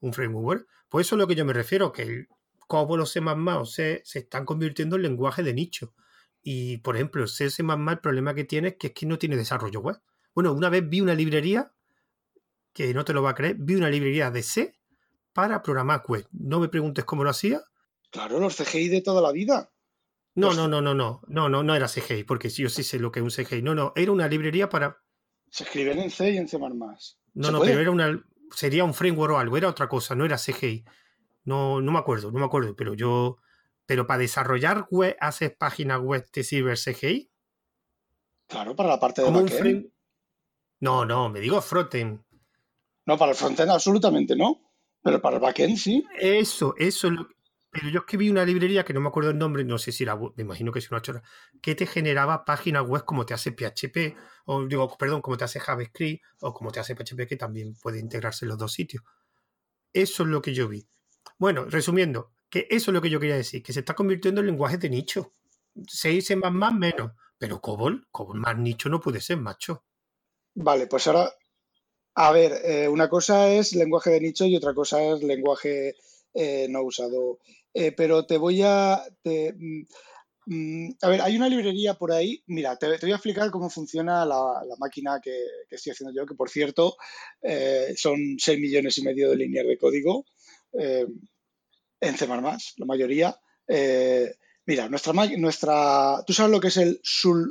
un framework. Pues eso es lo que yo me refiero, que el COBOL o C++ o se están convirtiendo en lenguaje de nicho. Y, por ejemplo, C, C++, el problema que tiene es que es que no tiene desarrollo web. Bueno, una vez vi una librería, que no te lo va a creer, vi una librería de C para programar web. No me preguntes cómo lo hacía. Claro, los CGI de toda la vida. No, no, no, no, no, no, no, no era CGI, porque yo sí sé lo que es un CGI. No, no, era una librería para. Se escriben en C y en C++. No, no, pero era una. Sería un framework o algo, era otra cosa, no era CGI. No, no me acuerdo, no me acuerdo, pero yo. Pero para desarrollar web, haces páginas web, ¿te sirve CGI? Claro, para la parte de backend. No, no, me digo frontend. No, para el frontend absolutamente no. Pero para el backend sí. Eso, eso pero yo es que vi una librería que no me acuerdo el nombre, no sé si era, me imagino que es una chora, que te generaba páginas web como te hace PHP, o digo, perdón, como te hace JavaScript, o como te hace PHP, que también puede integrarse en los dos sitios. Eso es lo que yo vi. Bueno, resumiendo, que eso es lo que yo quería decir, que se está convirtiendo en lenguaje de nicho. Se dice más, más, menos. Pero COBOL, COBOL más nicho no puede ser, macho. Vale, pues ahora, a ver, eh, una cosa es lenguaje de nicho y otra cosa es lenguaje eh, no usado. Eh, pero te voy a... Mm, mm, a ver, hay una librería por ahí. Mira, te, voy a explicar cómo funciona la, máquina que, estoy haciendo yo, que por cierto son 6 millones y medio de líneas de código en C++, la mayoría. mira, nuestra, nuestra... ¿Tú sabes lo que es el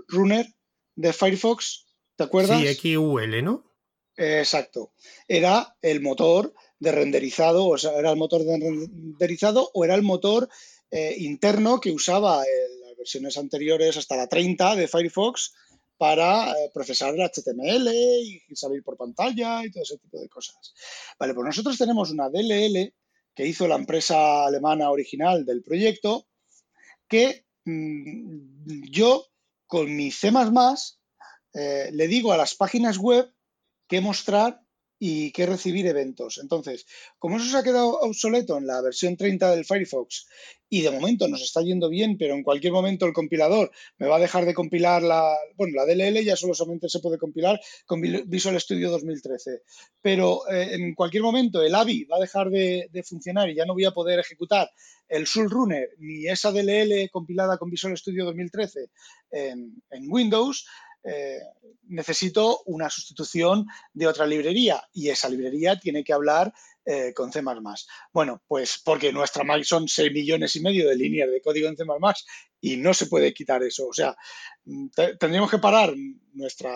Runner de Firefox? ¿Te acuerdas? Sí, XUL, ¿no? Exacto. Era el motor de renderizado, o sea, era el motor de renderizado o era el motor eh, interno que usaba en las versiones anteriores hasta la 30 de Firefox para eh, procesar el HTML y salir por pantalla y todo ese tipo de cosas. Vale, pues nosotros tenemos una DLL, que hizo la empresa alemana original del proyecto, que mm, yo con mi C eh, le digo a las páginas web qué mostrar y qué recibir eventos. Entonces, como eso se ha quedado obsoleto en la versión 30 del Firefox y de momento nos está yendo bien, pero en cualquier momento el compilador me va a dejar de compilar la, bueno, la DLL ya solamente se puede compilar con Visual Studio 2013, pero eh, en cualquier momento el AVI va a dejar de, funcionar y ya no voy a poder ejecutar el Runner ni esa DLL compilada con Visual Studio 2013 en, en Windows, eh, necesito una sustitución de otra librería y esa librería tiene que hablar eh, con C++. Bueno, pues porque nuestra Mac son 6 millones y medio de líneas de código en C++ y no se puede quitar eso. O sea, mm, tendríamos que parar nuestra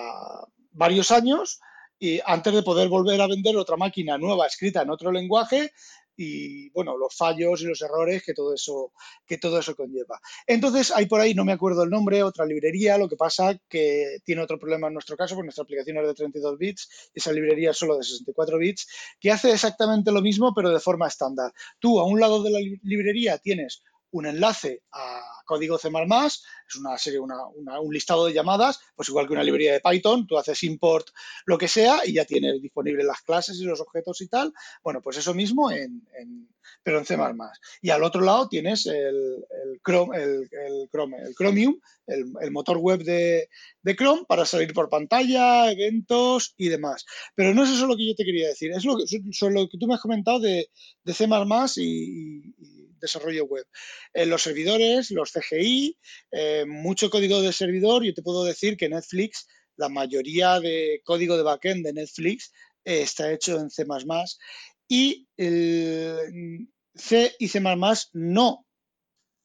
varios años y antes de poder volver a vender otra máquina nueva escrita en otro lenguaje y bueno, los fallos y los errores que todo eso, que todo eso conlleva. Entonces, hay por ahí, no me acuerdo el nombre, otra librería, lo que pasa que tiene otro problema en nuestro caso, porque nuestra aplicación es de 32 bits, esa librería es solo de 64 bits, que hace exactamente lo mismo, pero de forma estándar. Tú a un lado de la librería tienes un enlace a código C++, es una serie, un listado de llamadas, pues igual que una librería de Python, tú haces import lo que sea y ya tienes disponibles las clases y los objetos y tal. Bueno, pues eso mismo en, pero en C++. Y al otro lado tienes el, Chrome, el, Chrome, el Chromium, el, motor web de, Chrome para salir por pantalla, eventos y demás. Pero no es eso lo que yo te quería decir, es lo que, lo que tú me has comentado de, C++ y, desarrollo web. En los servidores, los CGI, eh, mucho código de servidor, yo te puedo decir que Netflix, la mayoría de código de backend de Netflix eh, está hecho en C++ y el C y C++ no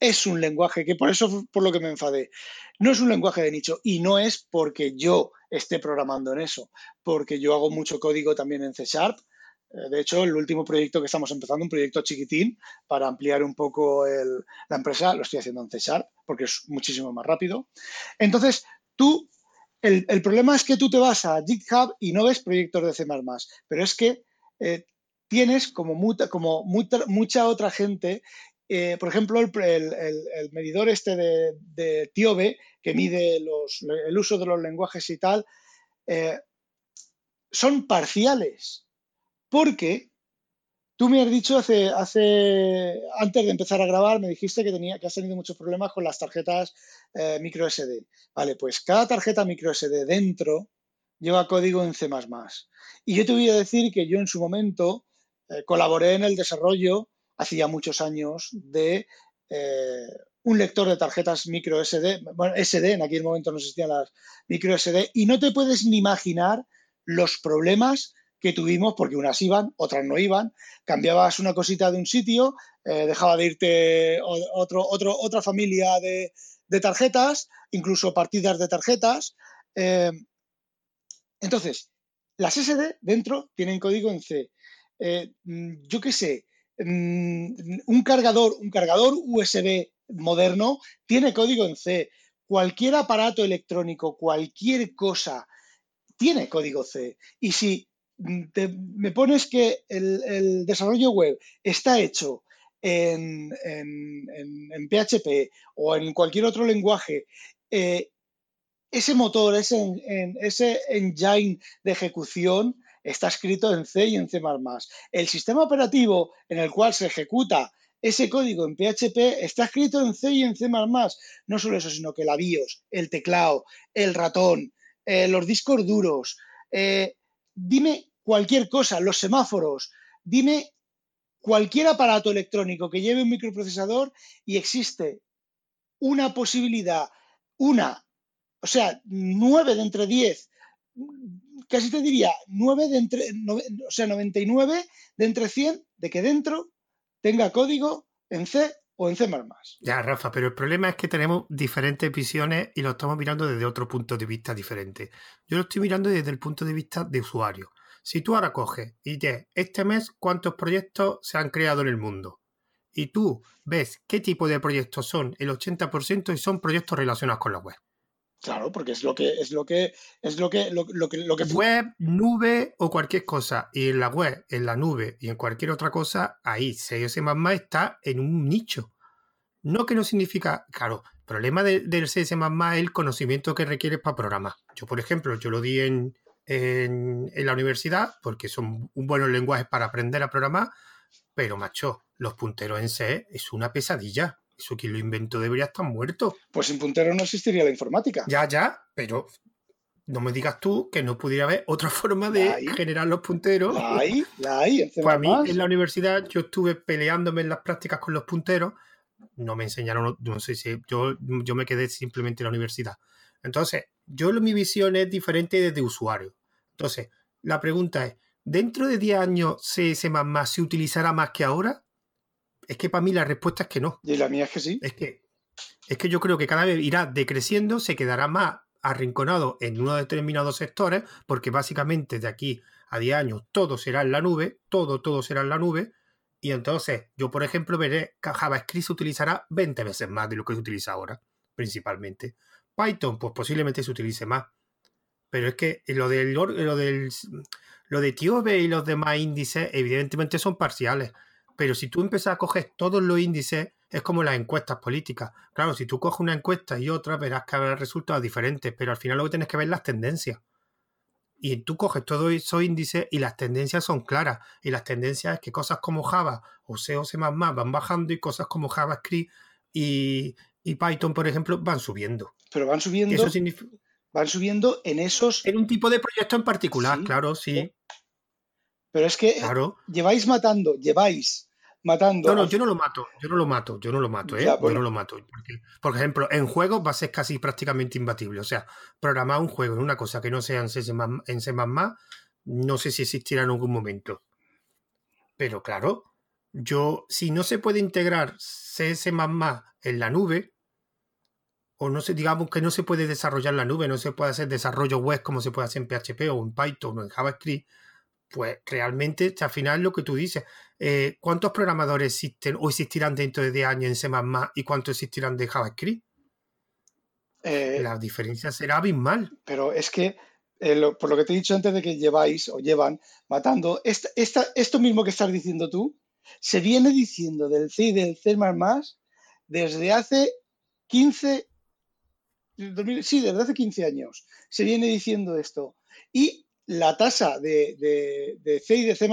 es un lenguaje, que por eso por lo que me enfadé, no es un lenguaje de nicho y no es porque yo esté programando en eso, porque yo hago mucho código también en C Sharp. Eh, de hecho, el último proyecto que estamos empezando, un proyecto chiquitín para ampliar un poco la empresa, lo estoy haciendo en C Sharp porque es muchísimo más rápido. Entonces, tú, el, problema es que tú te vas a GitHub y no ves proyectos de C++, pero es que eh, tienes como, como mucha otra gente eh, por ejemplo, el, medidor este de, Tiobe, que mide el uso de los lenguajes y tal, son parciales. Porque tú me has dicho hace, antes de empezar a grabar, me dijiste que, tenía, que has tenido muchos problemas con las tarjetas eh, micro SD. Vale, pues cada tarjeta micro SD dentro lleva código en C++. Y yo te voy a decir que yo en su momento colaboré en el desarrollo hacía muchos años de eh, un lector de tarjetas micro SD, bueno, SD, en aquel momento no existían las micro SD, y no te puedes ni imaginar los problemas que tuvimos, porque unas iban, otras no iban, cambiabas una cosita de un sitio, eh, dejaba de irte otro, otro, otra familia de, tarjetas, incluso partidas de tarjetas. Eh, entonces, las SD dentro tienen código en C. yo qué sé, Mm, un cargador, un cargador USB moderno tiene código en C. Cualquier aparato electrónico, cualquier cosa, tiene código C. Y si me pones que el, desarrollo web está hecho en, PHP o en cualquier otro lenguaje, eh, ese motor, ese, ese engine de ejecución está escrito en C y en C++. El sistema operativo en el cual se ejecuta ese código en PHP está escrito en C y en C++. No solo eso, sino que la BIOS, el teclado, el ratón, eh, los discos duros, eh, dime cualquier cosa, los semáforos, dime cualquier aparato electrónico que lleve un microprocesador y existe una posibilidad, una, o sea, nueve de entre diez casi te diría 9 de entre, o sea, 99 de entre 100 de que dentro tenga código en C o en C++. Ya, Rafa, pero el problema es que tenemos diferentes visiones y lo estamos mirando desde otro punto de vista diferente. Yo lo estoy mirando desde el punto de vista de usuario. Si tú ahora coges y dices, este mes, ¿cuántos proyectos se han creado en el mundo? Y tú ves qué tipo de proyectos son el 80% y son proyectos relacionados con la web. Claro, porque es lo que es lo que es lo que lo, que lo que web, nube o cualquier cosa y en la web, en la nube y en cualquier otra cosa, ahí CSS++ está en un nicho. No que no significa, claro, el problema del CSS++ es el conocimiento que requiere para programar. Yo, por ejemplo, yo lo di en, en, la universidad porque son un buenos lenguajes para aprender a programar, pero macho, los punteros en C es una pesadilla. Eso quien lo inventó debería estar muerto. Pues sin punteros no existiría la informática. Ya, ya, pero no me digas tú que no pudiera haber otra forma de generar los punteros. La hay, la hay. Pues a mí en la universidad yo estuve peleándome en las prácticas con los punteros. No me enseñaron, no sé si yo, yo me quedé simplemente en la universidad. Entonces, yo mi visión es diferente desde usuario. Entonces, la pregunta es, ¿dentro de 10 años CS++ se utilizará más que ahora? Es que para mí la respuesta es que no. Y la mía es que sí. Es que, es que yo creo que cada vez irá decreciendo, se quedará más arrinconado en unos determinados sectores, porque básicamente de aquí a 10 años todo será en la nube, todo, todo será en la nube, y entonces yo, por ejemplo, veré que JavaScript se utilizará 20 veces más de lo que se utiliza ahora, principalmente. Python, pues posiblemente se utilice más. Pero es que lo del, lo del lo de Tiobe y los demás índices, evidentemente son parciales. Pero si tú empiezas a coger todos los índices, es como las encuestas políticas. Claro, si tú coges una encuesta y otra, verás que habrá resultados diferentes, pero al final lo que tienes que ver es las tendencias. Y tú coges todos esos índices y las tendencias son claras. Y las tendencias es que cosas como Java o C o C van bajando y cosas como JavaScript y, y Python, por ejemplo, van subiendo. Pero van subiendo. Eso significa... Van subiendo en esos. En un tipo de proyecto en particular, claro, sí. Pero es que lleváis matando, lleváis matando. No, no, yo no lo mato, yo no lo mato, yo no lo mato, ¿eh? Yo no lo mato. por ejemplo, en juegos va a ser casi prácticamente imbatible. O sea, programar un juego en una cosa que no sea en C, en C no sé si existirá en algún momento. Pero claro, yo, si no se puede integrar CS en la nube, o no sé, digamos que no se puede desarrollar en la nube, no se puede hacer desarrollo web como se puede hacer en PHP o en Python o en JavaScript, pues realmente al final lo que tú dices, eh, ¿cuántos programadores existen o existirán dentro de 10 años en C y cuántos existirán de JavaScript? Eh, la diferencia será abismal. Pero es que, eh, por lo que te he dicho antes de que lleváis o llevan matando, esto mismo que estás diciendo tú, se viene diciendo del C y del C desde hace 15, sí, desde hace 15 años. Se viene diciendo esto. Y la tasa de, C y de C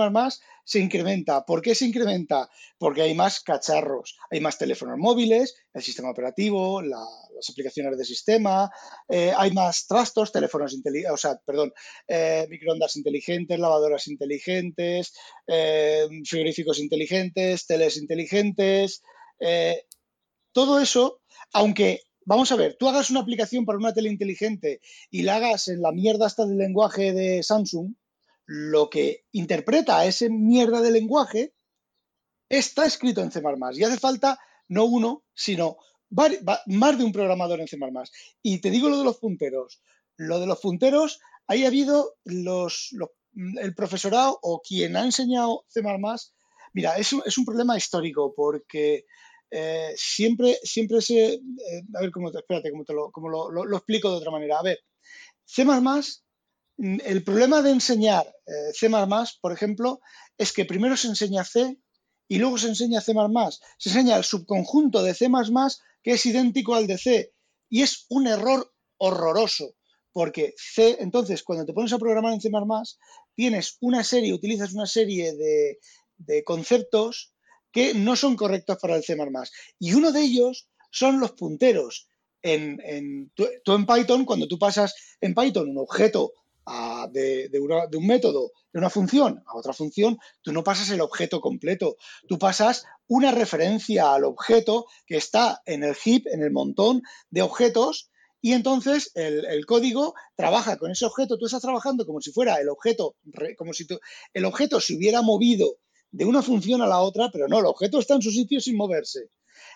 se incrementa. ¿Por qué se incrementa? Porque hay más cacharros, hay más teléfonos móviles, el sistema operativo, las aplicaciones de sistema, eh, hay más trastos, teléfonos inteligentes, o sea, perdón, eh, microondas inteligentes, lavadoras inteligentes, eh, frigoríficos inteligentes, teles inteligentes. todo eso, aunque vamos a ver, tú hagas una aplicación para una tele inteligente y la hagas en la mierda hasta del lenguaje de Samsung, lo que interpreta ese mierda de lenguaje está escrito en C++ y hace falta no uno, sino más de un programador en C++. Y te digo lo de los punteros. Lo de los punteros, ahí ha habido los, el profesorado o quien ha enseñado C++. Mira, es un problema histórico porque eh, siempre, siempre se... Eh, a ver, cómo te, espérate, cómo, te lo, lo, explico de otra manera. A ver, C++, mm, el problema de enseñar eh, C++, por ejemplo, es que primero se enseña C y luego se enseña C++. Se enseña el subconjunto de C++ que es idéntico al de C. Y es un error horroroso, porque C, entonces, cuando te pones a programar en C++, tienes una serie, utilizas una serie de, de conceptos que no son correctos para el C++. Y uno de ellos son los punteros. En, tú, en Python, cuando tú pasas en Python un objeto de, un método, de una función a otra función, tú no pasas el objeto completo, tú pasas una referencia al objeto que está en el heap, en el montón de objetos, y entonces el, código trabaja con ese objeto, tú estás trabajando como si fuera el objeto, como si el objeto se hubiera movido de una función a la otra, pero no, el objeto está en su sitio sin moverse.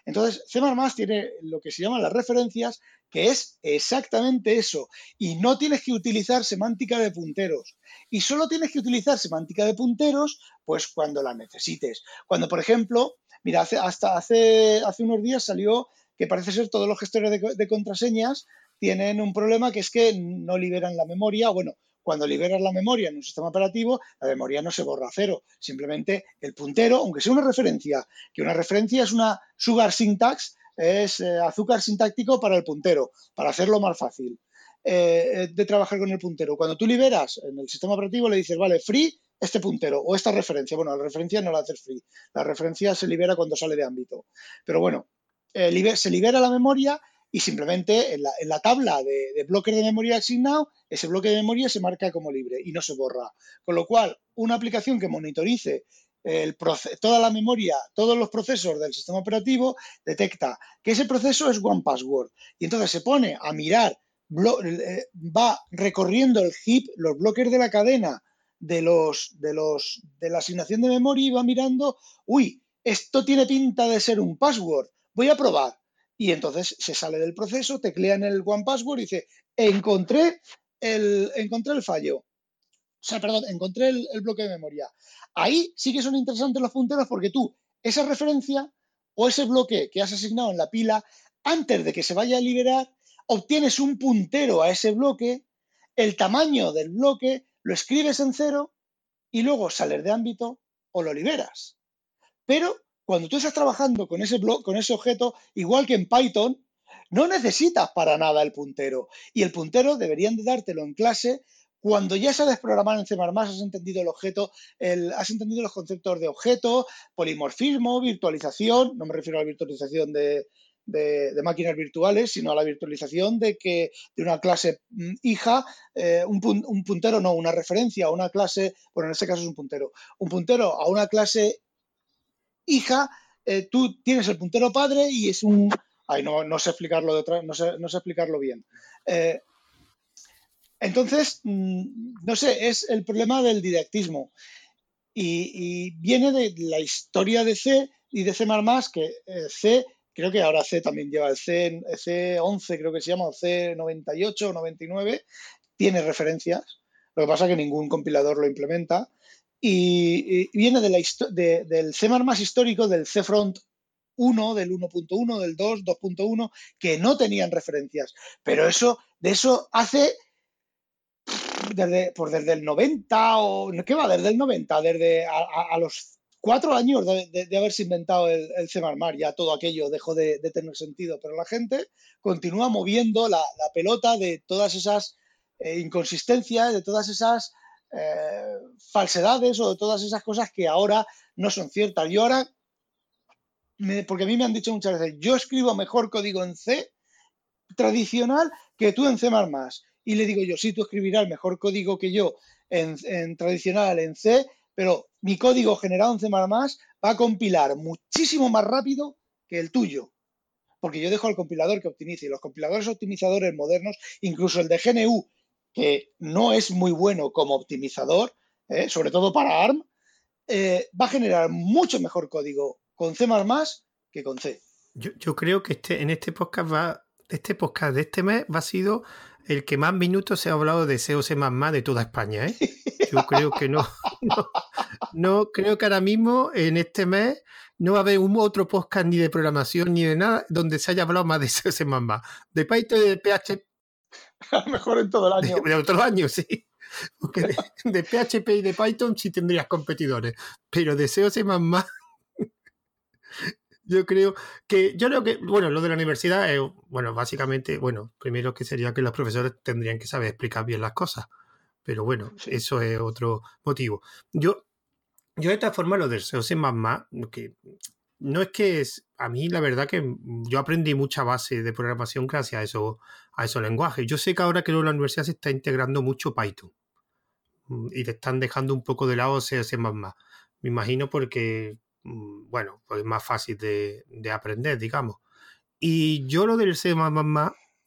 Entonces, C++ tiene lo que se llaman las referencias, que es exactamente eso. Y no tienes que utilizar semántica de punteros. Y solo tienes que utilizar semántica de punteros, pues cuando la necesites. Cuando, por ejemplo, mira, hasta hace, unos días salió que parece ser todos los gestores de, contraseñas tienen un problema que es que no liberan la memoria, bueno, cuando liberas la memoria en un sistema operativo, la memoria no se borra a cero. Simplemente el puntero, aunque sea una referencia, que una referencia es una sugar syntax, es eh, azúcar sintáctico para el puntero, para hacerlo más fácil eh, de trabajar con el puntero. Cuando tú liberas en el sistema operativo, le dices, vale, free este puntero o esta referencia. Bueno, la referencia no la haces free. La referencia se libera cuando sale de ámbito. Pero bueno, eh, se libera la memoria y simplemente en la, tabla de, de, bloques de memoria asignado, ese bloque de memoria se marca como libre y no se borra. Con lo cual, una aplicación que monitorice el toda la memoria, todos los procesos del sistema operativo, detecta que ese proceso es one password. Y entonces se pone a mirar, eh, va recorriendo el heap, los bloques de la cadena de, los, de, los, de la asignación de memoria y va mirando, uy, esto tiene pinta de ser un password, voy a probar y entonces se sale del proceso, teclea en el One Password y dice, encontré el, encontré el fallo. O sea, perdón, encontré el, bloque de memoria. Ahí sí que son interesantes los punteros porque tú, esa referencia o ese bloque que has asignado en la pila, antes de que se vaya a liberar, obtienes un puntero a ese bloque, el tamaño del bloque, lo escribes en cero y luego sales de ámbito o lo liberas. Pero cuando tú estás trabajando con ese, con ese objeto, igual que en Python, no necesitas para nada el puntero. Y el puntero deberían de dártelo en clase cuando ya sabes programar en C++, has entendido el objeto, has entendido los conceptos de objeto, polimorfismo, virtualización, no me refiero a la virtualización de, máquinas virtuales, sino a la virtualización de que de una clase mm, hija, eh, un, un, puntero no, una referencia a una clase, bueno, en este caso es un puntero, un puntero a una clase hija, eh, tú tienes el puntero padre y es un... Ay, no, no sé explicarlo de no sé, no sé explicarlo bien. Eh, entonces, mm, no sé, es el problema del didactismo. Y, viene de la historia de C y de C++, que eh, C, creo que ahora C también lleva el C, C11, creo que se llama, o C98 o 99, tiene referencias. Lo que pasa es que ningún compilador lo implementa y, viene del C++ histórico, del C-Front 1, del 1.1, del 2, 2.1, que no tenían referencias. Pero eso, de eso hace desde, pues desde el 90 o ¿qué va? Desde el 90, desde a, los cuatro años de, haberse inventado el, C++, ya todo aquello dejó de, tener sentido, pero la gente continúa moviendo la, pelota de todas esas eh, inconsistencias, de todas esas eh, falsedades o de todas esas cosas que ahora no son ciertas. Yo ahora, porque a mí me han dicho muchas veces, yo escribo mejor código en C tradicional que tú en C++. Y le digo yo, sí, tú escribirás mejor código que yo en, en tradicional en C, pero mi código generado en C++ va a compilar muchísimo más rápido que el tuyo porque yo dejo al compilador que optimice. Y los compiladores optimizadores modernos, incluso el de GNU, que no es muy bueno como optimizador, ¿eh? sobre todo para ARM, eh, va a generar mucho mejor código con C que con C. Yo, creo que este, en este podcast va, este podcast de este mes va a sido el que más minutos se ha hablado de C o C de toda España. ¿eh? Yo creo que no, no, creo que ahora mismo en este mes no va a haber un otro podcast ni de programación ni de nada donde se haya hablado más de C o C De Python y de PHP a lo mejor en todo el año. De, otro año, sí. Porque de, PHP y de Python sí tendrías competidores, pero de C más yo creo que, yo creo que, bueno, lo de la universidad, bueno, básicamente, bueno, primero que sería que los profesores tendrían que saber explicar bien las cosas, pero bueno, eso es otro motivo. Yo, yo de esta forma lo del SEO más, que no es que es, a mí la verdad que yo aprendí mucha base de programación gracias a, eso, a esos lenguajes. Yo sé que ahora que en la universidad se está integrando mucho Python mm, y te están dejando un poco de lado C++. Me imagino porque, mm, bueno, pues es más fácil de, aprender, digamos. Y yo lo del C++,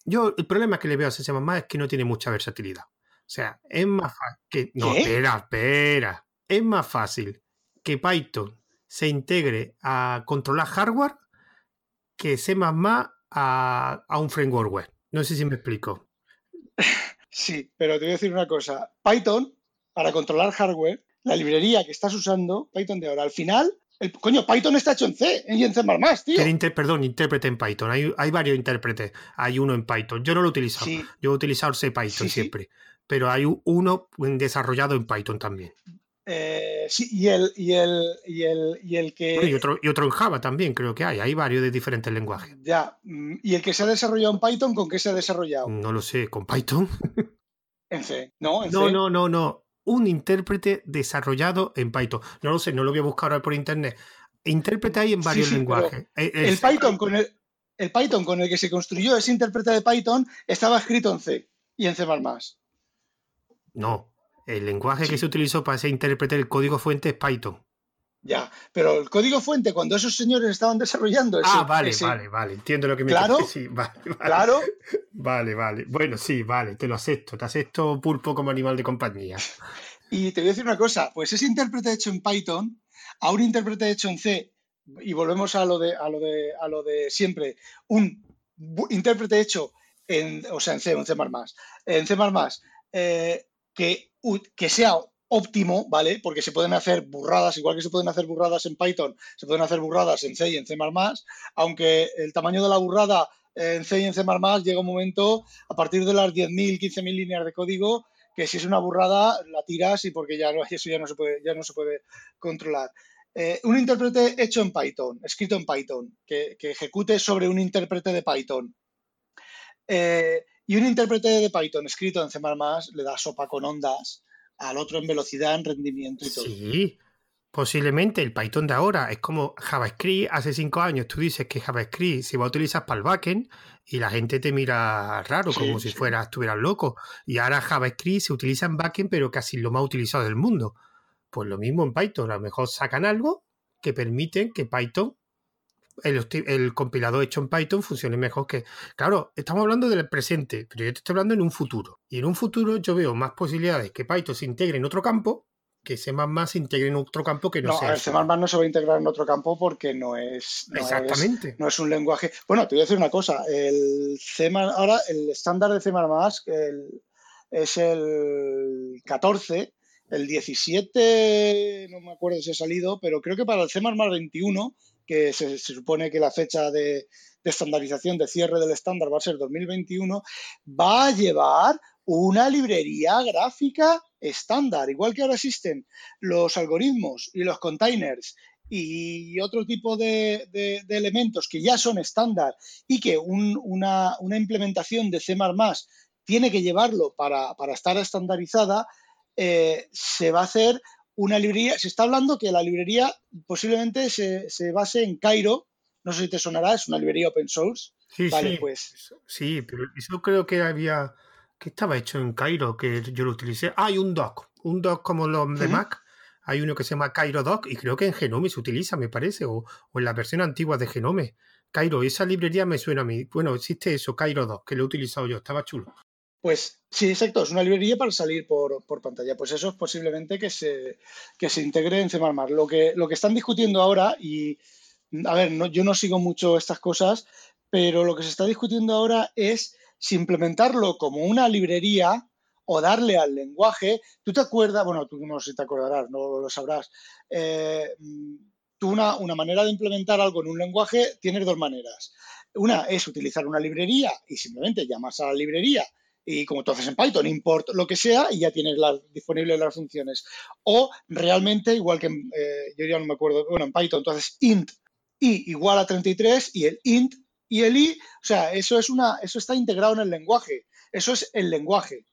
yo el problema que le veo a C++ es que no tiene mucha versatilidad. O sea, es más fácil que... No, espera, espera. Es más fácil que Python se integre a controlar hardware que C a, a un framework web. No sé si me explico. Sí, pero te voy a decir una cosa. Python, para controlar hardware, la librería que estás usando, Python de ahora, al final El, coño, Python está hecho en C y en C++, tío. perdón, intérprete en Python. Hay, hay, varios intérpretes. Hay uno en Python. Yo no lo he utilizado. Yo he utilizado C Python siempre. Pero hay uno desarrollado en Python también. Eh, sí, y el, y el, y el, y el que. y, otro, y otro en Java también, creo que hay. Hay varios de diferentes lenguajes. Ya. Mm, ¿Y el que se ha desarrollado en Python, con qué se ha desarrollado? No lo sé, ¿con Python? en C. No, en no, no, no, no. Un intérprete desarrollado en Python. No lo sé, no lo voy a buscar ahora por internet. Intérprete hay en varios lenguajes. Eh, el, Python con el, el Python con el que se construyó ese intérprete de Python estaba escrito en C y en C. No, el lenguaje que se utilizó para ese intérprete del código fuente es Python. Ya, pero el código fuente, cuando esos señores estaban desarrollando ese, Ah, vale, vale, vale. Entiendo lo que me Claro, sí, vale, vale. claro. Vale, vale. Bueno, sí, vale, te lo acepto. Te acepto pulpo como animal de compañía. Y te voy a decir una cosa, pues ese intérprete hecho en Python a un intérprete hecho en C, y volvemos a lo de, a lo de, a lo de siempre, un intérprete hecho en, o sea, en C, en C++, en C++, eh, que, que sea óptimo, ¿vale? Porque se pueden hacer burradas, igual que se pueden hacer burradas en Python, se pueden hacer burradas en C y en C++, aunque el tamaño de la burrada en C y en C++ llega un momento, a partir de las 10.000, 15.000 líneas de código, que si es una burrada la tiras y porque ya eso ya no se puede, ya no se puede controlar. Eh, un intérprete hecho en Python, escrito en Python, que, ejecute sobre un intérprete de Python. Eh, y un intérprete de Python escrito en C++ le da sopa con ondas al otro en velocidad, en rendimiento y todo. Sí, posiblemente el Python de ahora es como JavaScript. Hace cinco años tú dices que JavaScript se va a utilizar para el backend y la gente te mira raro, como si fuera, estuvieras loco. Y ahora JavaScript se utiliza en backend, pero casi lo más utilizado del mundo. Pues lo mismo en Python, a lo mejor sacan algo que permiten que Python el, compilador hecho en Python funcione mejor que... Claro, estamos hablando del presente, pero yo te estoy hablando en un futuro. Y en un futuro yo veo más posibilidades que Python se integre en otro campo que C++ se integre en otro campo que no, no sea. El C++ no se va a integrar en otro campo porque no es. Exactamente. no es un lenguaje. Bueno, te voy a decir una cosa. El C++, ahora el estándar de C++ es el 14. El 17, no me acuerdo si ha salido, pero creo que para el C++ 21 que se, supone que la fecha de, estandarización de cierre del estándar va a ser 2021, va a llevar una librería gráfica estándar, igual que ahora existen los algoritmos y los containers y otro tipo de, elementos que ya son estándar y que una, implementación de C++ tiene que llevarlo para, estar estandarizada, eh, se va a hacer una librería, se está hablando que la librería posiblemente se, base en Cairo, no sé si te sonará, es una librería open source. Sí, sí. Pues. Sí, pero eso creo que había, que estaba hecho en Cairo, que yo lo utilicé. Ah, hay un doc, un doc como los de Mac. Hay uno que se llama Cairo Doc y creo que en Genome se utiliza, me parece, o, o en la versión antigua de Genome. Cairo, esa librería me suena a mí. Bueno, existe eso, Cairo Doc, que lo he utilizado yo, estaba chulo. Pues sí, exacto, es una librería para salir por, pantalla. Pues eso es posiblemente que se, se integre en C++. Lo que, lo que están discutiendo ahora, y a ver, yo no sigo mucho estas cosas, pero lo que se está discutiendo ahora es si implementarlo como una librería o darle al lenguaje. Tú te acuerdas, bueno, tú no sé si te acordarás, no lo sabrás. Eh, tú una, una manera de implementar algo en un lenguaje tienes dos maneras. Una es utilizar una librería y simplemente llamas a la librería y como tú haces en Python, import lo que sea y ya tienes las, disponibles las funciones. O realmente, igual que eh, yo ya no me acuerdo, bueno, en Python tú haces int i igual a 33 y el int y el i, o sea, eso es una, eso está integrado en el lenguaje. Eso es el lenguaje.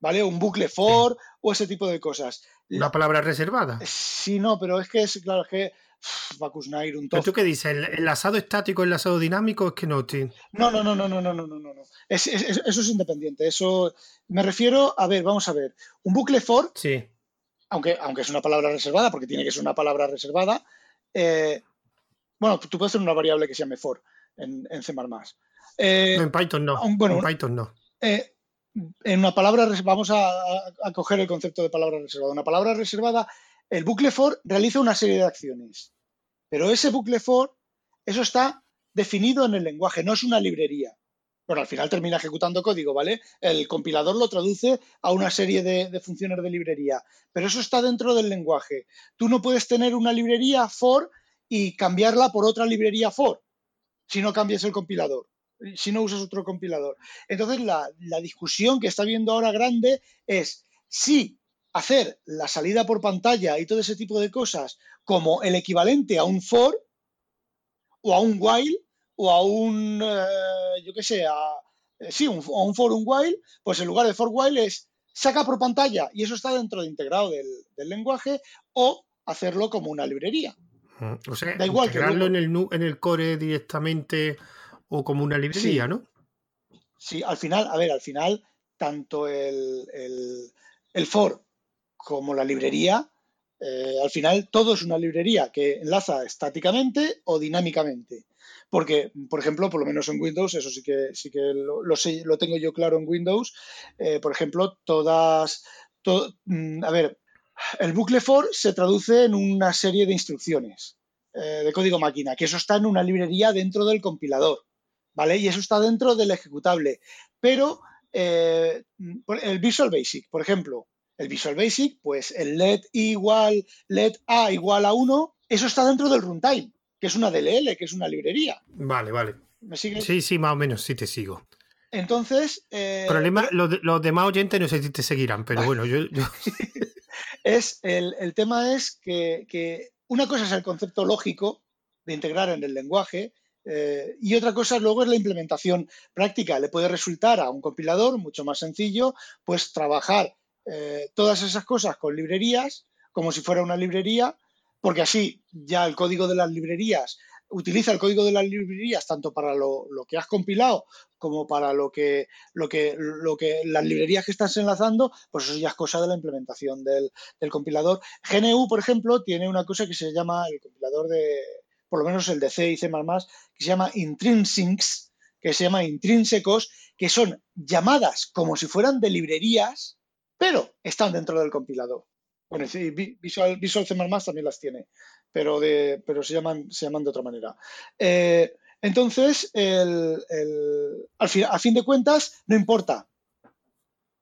¿Vale? Un bucle for o ese tipo de cosas. ¿Una palabra reservada? Sí, no, pero es que es, claro, es que Nair, un ¿Pero tú qué dices? ¿El enlazado estático, el enlazado dinámico? Es que no, tío. No, no, no, no, no, no, no, no, no. eso es independiente. Eso me refiero, a ver, vamos a ver. Un bucle for, sí. aunque, aunque es una palabra reservada, porque tiene que ser una palabra reservada, eh, bueno, tú puedes hacer una variable que se llame for en, en C++. Eh, no, en Python no. en Python no. Eh, en una palabra, vamos a, a, coger el concepto de palabra reservada. Una palabra reservada el bucle for realiza una serie de acciones, pero ese bucle for, eso está definido en el lenguaje, no es una librería. Bueno, al final termina ejecutando código, ¿vale? El compilador lo traduce a una serie de, funciones de librería, pero eso está dentro del lenguaje. Tú no puedes tener una librería for y cambiarla por otra librería for, si no cambias el compilador, si no usas otro compilador. Entonces, la, la discusión que está viendo ahora grande es si hacer la salida por pantalla y todo ese tipo de cosas como el equivalente a un for o a un while o a un, eh, yo qué sé, a, eh, sí, un, un for, un while, pues en lugar de for while es saca por pantalla y eso está dentro de integrado del, lenguaje o hacerlo como una librería. O sea, da igual integrarlo en, el, en el core directamente o como una librería, ¿no? Sí, al final, a ver, al final, tanto el, el for como la librería, eh, al final todo es una librería que enlaza estáticamente o dinámicamente. Porque, por ejemplo, por lo menos en Windows, eso sí que, sí que lo, sé, lo tengo yo claro en Windows, eh, por ejemplo, todas, mm, a ver, el bucle for se traduce en una serie de instrucciones eh, de código máquina, que eso está en una librería dentro del compilador, ¿vale? Y eso está dentro del ejecutable. Pero el Visual Basic, por ejemplo, el Visual Basic, pues el let igual, let a igual a 1, eso está dentro del runtime, que es una DLL, que es una librería. Vale, vale. ¿Me sigues? Sí, sí, más o menos, sí te sigo. Entonces. Eh, Problema, los, demás oyentes no sé si te seguirán, pero bueno, yo. es, el, tema es que, una cosa es el concepto lógico de integrar en el lenguaje. Eh, y otra cosa luego es la implementación práctica. Le puede resultar a un compilador mucho más sencillo, pues trabajar eh, todas esas cosas con librerías, como si fuera una librería, porque así ya el código de las librerías utiliza el código de las librerías tanto para lo, que has compilado como para lo que, lo que, lo que las librerías que estás enlazando, pues eso ya es cosa de la implementación del, compilador. GNU, por ejemplo, tiene una cosa que se llama el compilador de, por lo menos el de C y C++, que se llama intrinsics, que se llama intrínsecos, que son llamadas como si fueran de librerías, pero están dentro del compilador. Bueno, Visual, C++ también las tiene, pero, pero se, llaman, de otra manera. Eh, entonces, al fin, a fin de cuentas, no importa.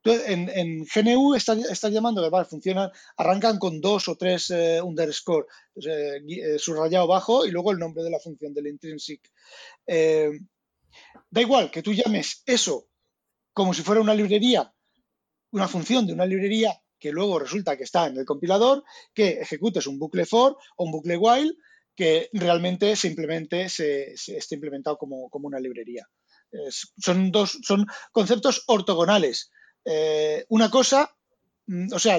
En, GNU están, llamando que vale, funcionan, arrancan con dos o tres eh, underscore eh, subrayado bajo y luego el nombre de la función del intrinsic. da igual que tú llames eso como si fuera una librería una función de una librería que luego resulta que está en el compilador, que ejecutes un bucle for o un bucle while que realmente simplemente se, esté implementado como, una librería. son, dos, son conceptos ortogonales. Eh, una cosa, mm, o sea,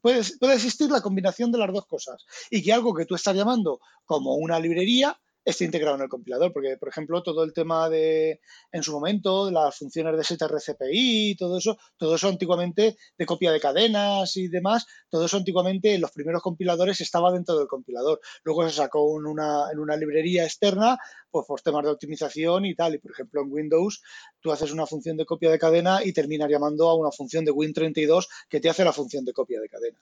puede, puede existir la combinación de las dos cosas y que algo que tú estás llamando como una librería esté integrado en el compilador, porque, por ejemplo, todo el tema de, en su momento, las funciones de STRCPI, todo eso, todo eso antiguamente de copia de cadenas y demás, todo eso antiguamente en los primeros compiladores estaba dentro del compilador. Luego se sacó en una, en una librería externa, pues por temas de optimización y tal. Y, por ejemplo, en Windows, tú haces una función de copia de cadena y terminas llamando a una función de Win32 que te hace la función de copia de cadena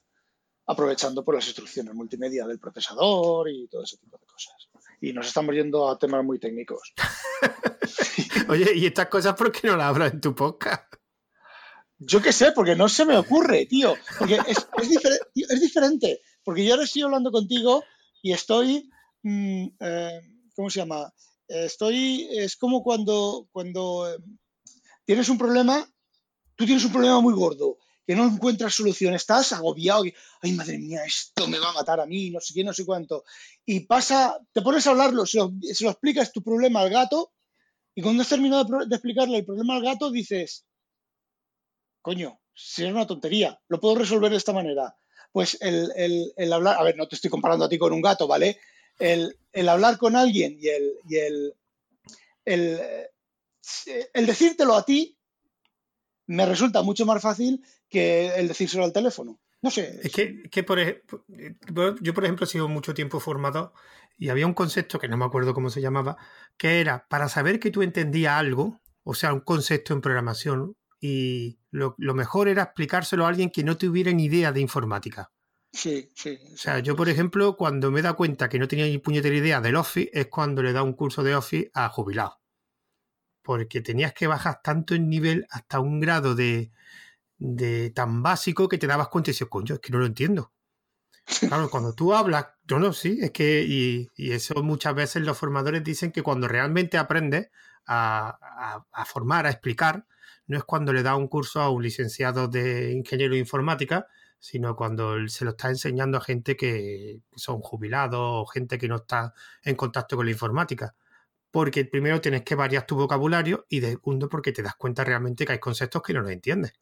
aprovechando por las instrucciones multimedia del procesador y todo ese tipo de cosas y nos estamos yendo a temas muy técnicos. Oye, ¿y estas cosas por qué no las hablas en tu podcast? Yo qué sé, porque no se me ocurre, tío. Porque es, diferente. Porque yo ahora estoy hablando contigo y estoy. Mm, eh, ¿Cómo se llama? Estoy. Es como cuando, cuando eh, tienes un problema. Tú tienes un problema muy gordo que no encuentras solución, estás agobiado, y, ay madre mía, esto me va a matar a mí, no sé qué, no sé cuánto. Y pasa, te pones a hablarlo, se lo, explicas tu problema al gato, y cuando has terminado de explicarle el problema al gato, dices, coño, si una tontería, lo puedo resolver de esta manera. Pues el, hablar, a ver, no te estoy comparando a ti con un gato, ¿vale? El, hablar con alguien y el, y el, el, el decírtelo a ti me resulta mucho más fácil que el decírselo al teléfono. No sé. Es que, por ejemplo, yo, por ejemplo, he sido mucho tiempo formado y había un concepto que no me acuerdo cómo se llamaba, que era para saber que tú entendías algo, o sea, un concepto en programación, y lo, mejor era explicárselo a alguien que no tuviera ni idea de informática. Sí, sí. O sea, yo, por ejemplo, cuando me da cuenta que no tenía ni puñetera idea del Office, es cuando le da un curso de Office a jubilado. Porque tenías que bajar tanto el nivel hasta un grado de, de tan básico que te dabas cuenta y dices, coño, es que no lo entiendo. Claro, cuando tú hablas, yo no, sí, es que, y, eso muchas veces los formadores dicen que cuando realmente aprendes a, formar, a explicar, no es cuando le da un curso a un licenciado de ingeniero de informática, sino cuando se lo está enseñando a gente que son jubilados o gente que no está en contacto con la informática. Porque primero tienes que variar tu vocabulario y segundo porque te das cuenta realmente que hay conceptos que no los entiendes.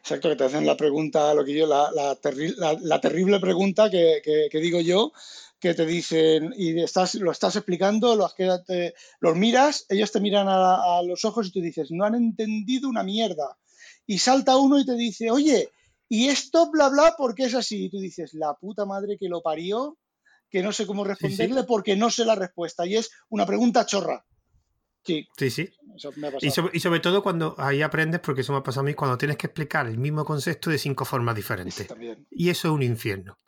Exacto, que te hacen la pregunta, lo que yo, la, la, terrible pregunta que, digo yo, que te dicen, y estás, lo estás explicando, los, los miras, ellos te miran a, los ojos y tú dices, no han entendido una mierda. Y salta uno y te dice, oye, y esto, bla, bla, ¿por qué es así? Y tú dices, la puta madre que lo parió, que no sé cómo responderle porque no sé la respuesta. Y es una pregunta chorra. Sí, sí. sí. y, sobre, todo cuando ahí aprendes, porque eso me ha pasado a mí, cuando tienes que explicar el mismo concepto de cinco formas diferentes. Y eso es un infierno.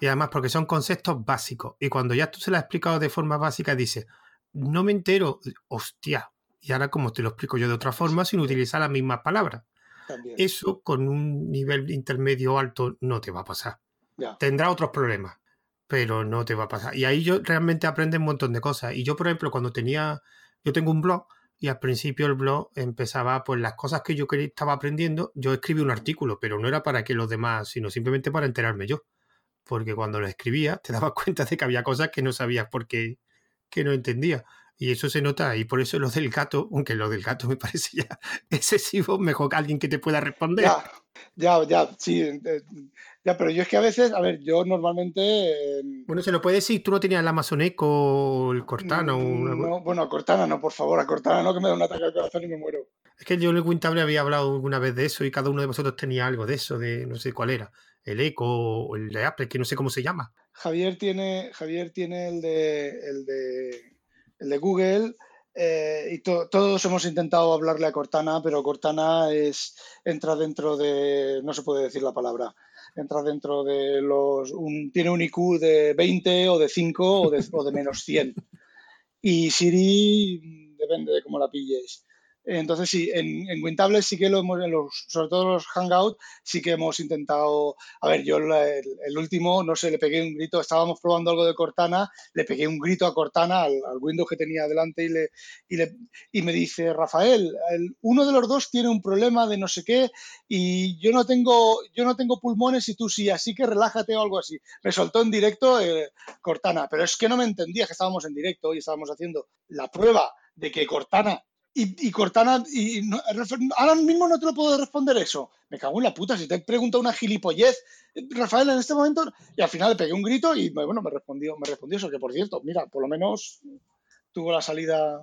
Y además porque son conceptos básicos. Y cuando ya tú se lo has explicado de forma básica, dices, no me entero, hostia. Y ahora como te lo explico yo de otra forma, sin utilizar las mismas palabras. Eso con un nivel intermedio alto no te va a pasar. Tendrá otros problemas, pero no te va a pasar. Y ahí yo realmente aprendo un montón de cosas. Y yo, por ejemplo, cuando tenía yo tengo un blog y al principio el blog empezaba, pues las cosas que yo estaba aprendiendo, yo escribí un artículo, pero no era para que los demás, sino simplemente para enterarme yo. Porque cuando lo escribía te dabas cuenta de que había cosas que no sabías porque que no entendía. Y eso se nota, y por eso lo del gato, aunque lo del gato me parece ya excesivo, mejor que alguien que te pueda responder. Ya, ya, ya sí. Ya, pero yo es que a veces, a ver, yo normalmente. Em, bueno, se lo puede decir, tú no tenías el Amazon Echo o el Cortana. Mm, no, bueno, a Cortana no, por favor, a Cortana no, que me da un ataque al corazón y me muero. Es que yo en el Wintable había hablado alguna vez de eso y cada uno de vosotros tenía algo de eso, de no sé cuál era. El Echo o el de Apple, que no sé cómo se llama. Javier tiene, Javier tiene el de, el de, el de Google. Eh, y todos hemos intentado hablarle a Cortana, pero Cortana es entra dentro de no se puede decir la palabra entra dentro de los... tiene un IQ de 20 o de 5 o de, o de menos 100. Y Siri depende de cómo la pilles. Entonces sí, en, en Wintable sí que lo hemos, en los, sobre todo los Hangout, sí que hemos intentado, a ver, yo el, último, no sé, le pegué un grito, estábamos probando algo de Cortana, le pegué un grito a Cortana, al, Windows que tenía delante y, le, y, le, y me dice, Rafael, uno de los dos tiene un problema de no sé qué y yo no tengo, yo no tengo pulmones y tú sí, así que relájate o algo así. Me soltó en directo eh, Cortana, pero es que no me entendía que estábamos en directo y estábamos haciendo la prueba de que Cortana y, Cortana, y ahora mismo no te lo puedo responder eso. Me cago en la puta, si te he preguntado una gilipollez, Rafael, en este momento, y al final le pegué un grito y bueno, me respondió, me respondió eso, que por cierto, mira, por lo menos tuvo la salida.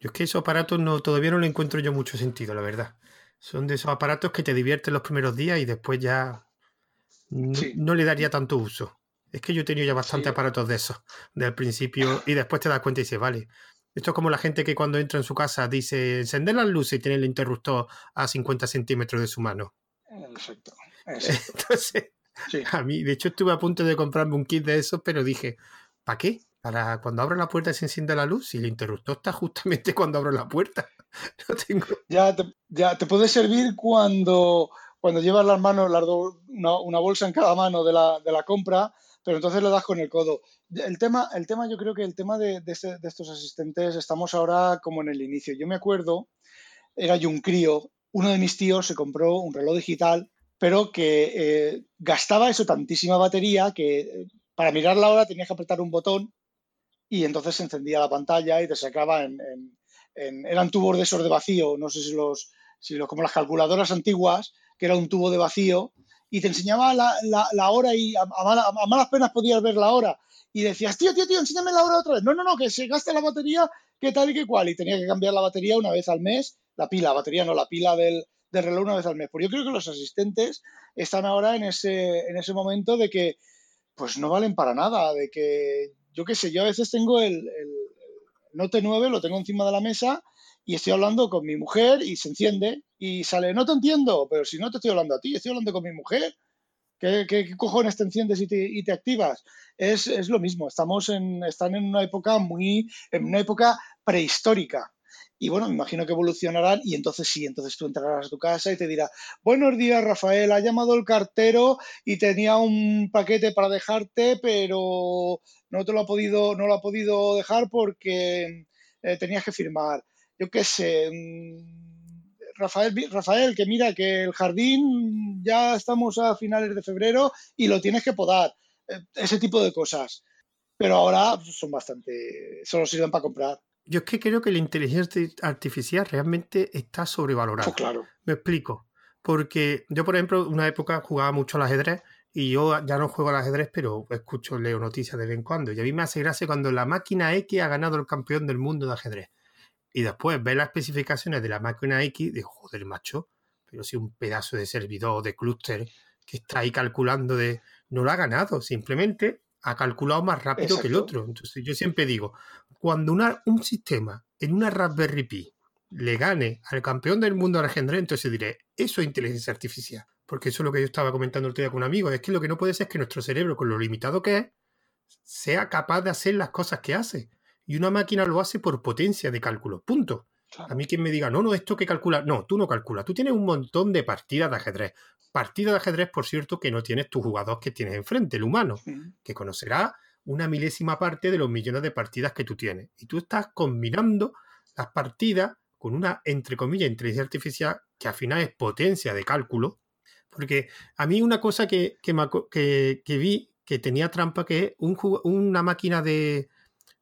Yo es que esos aparatos no, todavía no le encuentro yo mucho sentido, la verdad. Son de esos aparatos que te divierten los primeros días y después ya no, le daría tanto uso. Es que yo he tenido ya bastante aparatos de esos, del principio, y después te das cuenta y dices, vale, esto es como la gente que cuando entra en su casa dice encender las luces y tiene el interruptor a 50 centímetros de su mano. Exacto. Entonces, a mí, de hecho, estuve a punto de comprarme un kit de esos, pero dije, ¿para qué? Para cuando abro la puerta se enciende la luz y el interruptor está justamente cuando abro la puerta. tengo... ya, te, ya te puede servir cuando, cuando llevas las manos, las una, una, bolsa en cada mano de la, de la compra pero entonces le das con el codo. El tema, el tema yo creo que el tema de, estos asistentes, estamos ahora como en el inicio. Yo me acuerdo, era yo un crío, uno de mis tíos se compró un reloj digital, pero que eh, gastaba eso tantísima batería que eh, para mirar la hora tenías que apretar un botón y entonces se encendía la pantalla y te sacaba en, eran tubos de esos de vacío, no sé si los, si los, como las calculadoras antiguas, que era un tubo de vacío y te enseñaba la, la, hora y a, malas penas podías ver la hora. Y decías, tío, tío, tío, enséñame la hora otra vez. No, no, no, que se gasta la batería, que tal y que cual. Y tenía que cambiar la batería una vez al mes, la pila, la batería no, la pila del, del reloj una vez al mes. Pues yo creo que los asistentes están ahora en ese, en ese momento de que pues no valen para nada, de que yo qué sé, yo a veces tengo el, el Note 9, lo tengo encima de la mesa y estoy hablando con mi mujer y se enciende y sale, no te entiendo, pero si no te estoy hablando a ti, estoy hablando con mi mujer. ¿Qué, cojones te enciendes y te, activas? Es, es, lo mismo, estamos en, están en una época muy, en una época prehistórica. y bueno, me imagino que evolucionarán y entonces sí, entonces tú entrarás a tu casa y te dirá, buenos días Rafael, ha llamado el cartero y tenía un paquete para dejarte, pero no te lo ha podido, no lo ha podido dejar porque eh, tenías que firmar. Yo qué sé, mm, Rafael, Rafael, que mira que el jardín ya estamos a finales de febrero y lo tienes que podar. Eh, ese tipo de cosas. Pero ahora son bastante, solo sirven para comprar. Yo es que creo que la inteligencia artificial realmente está sobrevalorada. Oh, claro. Me explico. Porque yo, por ejemplo, una época jugaba mucho al ajedrez y yo ya no juego al ajedrez, pero escucho, leo noticias de vez en cuando. Y a mí me hace gracia cuando la máquina X ha ganado el campeón del mundo de ajedrez. Y después ve las especificaciones de la máquina X digo, joder, macho, pero si un pedazo de servidor, de clúster, que está ahí calculando de... No lo ha ganado, simplemente ha calculado más rápido que el otro. Entonces yo siempre digo, cuando un sistema en una Raspberry Pi le gane al campeón del mundo al ajedrez, entonces diré, eso es inteligencia artificial. Porque eso es lo que yo estaba comentando el otro día con un amigo. Es que lo que no puede ser es que nuestro cerebro, con lo limitado que es, sea capaz de hacer las cosas que hace. Y una máquina lo hace por potencia de cálculo. Punto. A mí quien me diga, no, no, esto que calcula. No, tú no calculas. Tú tienes un montón de partidas de ajedrez. Partidas de ajedrez, por cierto, que no tienes tu jugador que tienes enfrente, el humano, que conocerá una milésima parte de los millones de partidas que tú tienes. Y tú estás combinando las partidas con una, entre comillas, inteligencia artificial que al final es potencia de cálculo. Porque a mí una cosa que, que, que, vi que tenía trampa, que es un, una máquina de,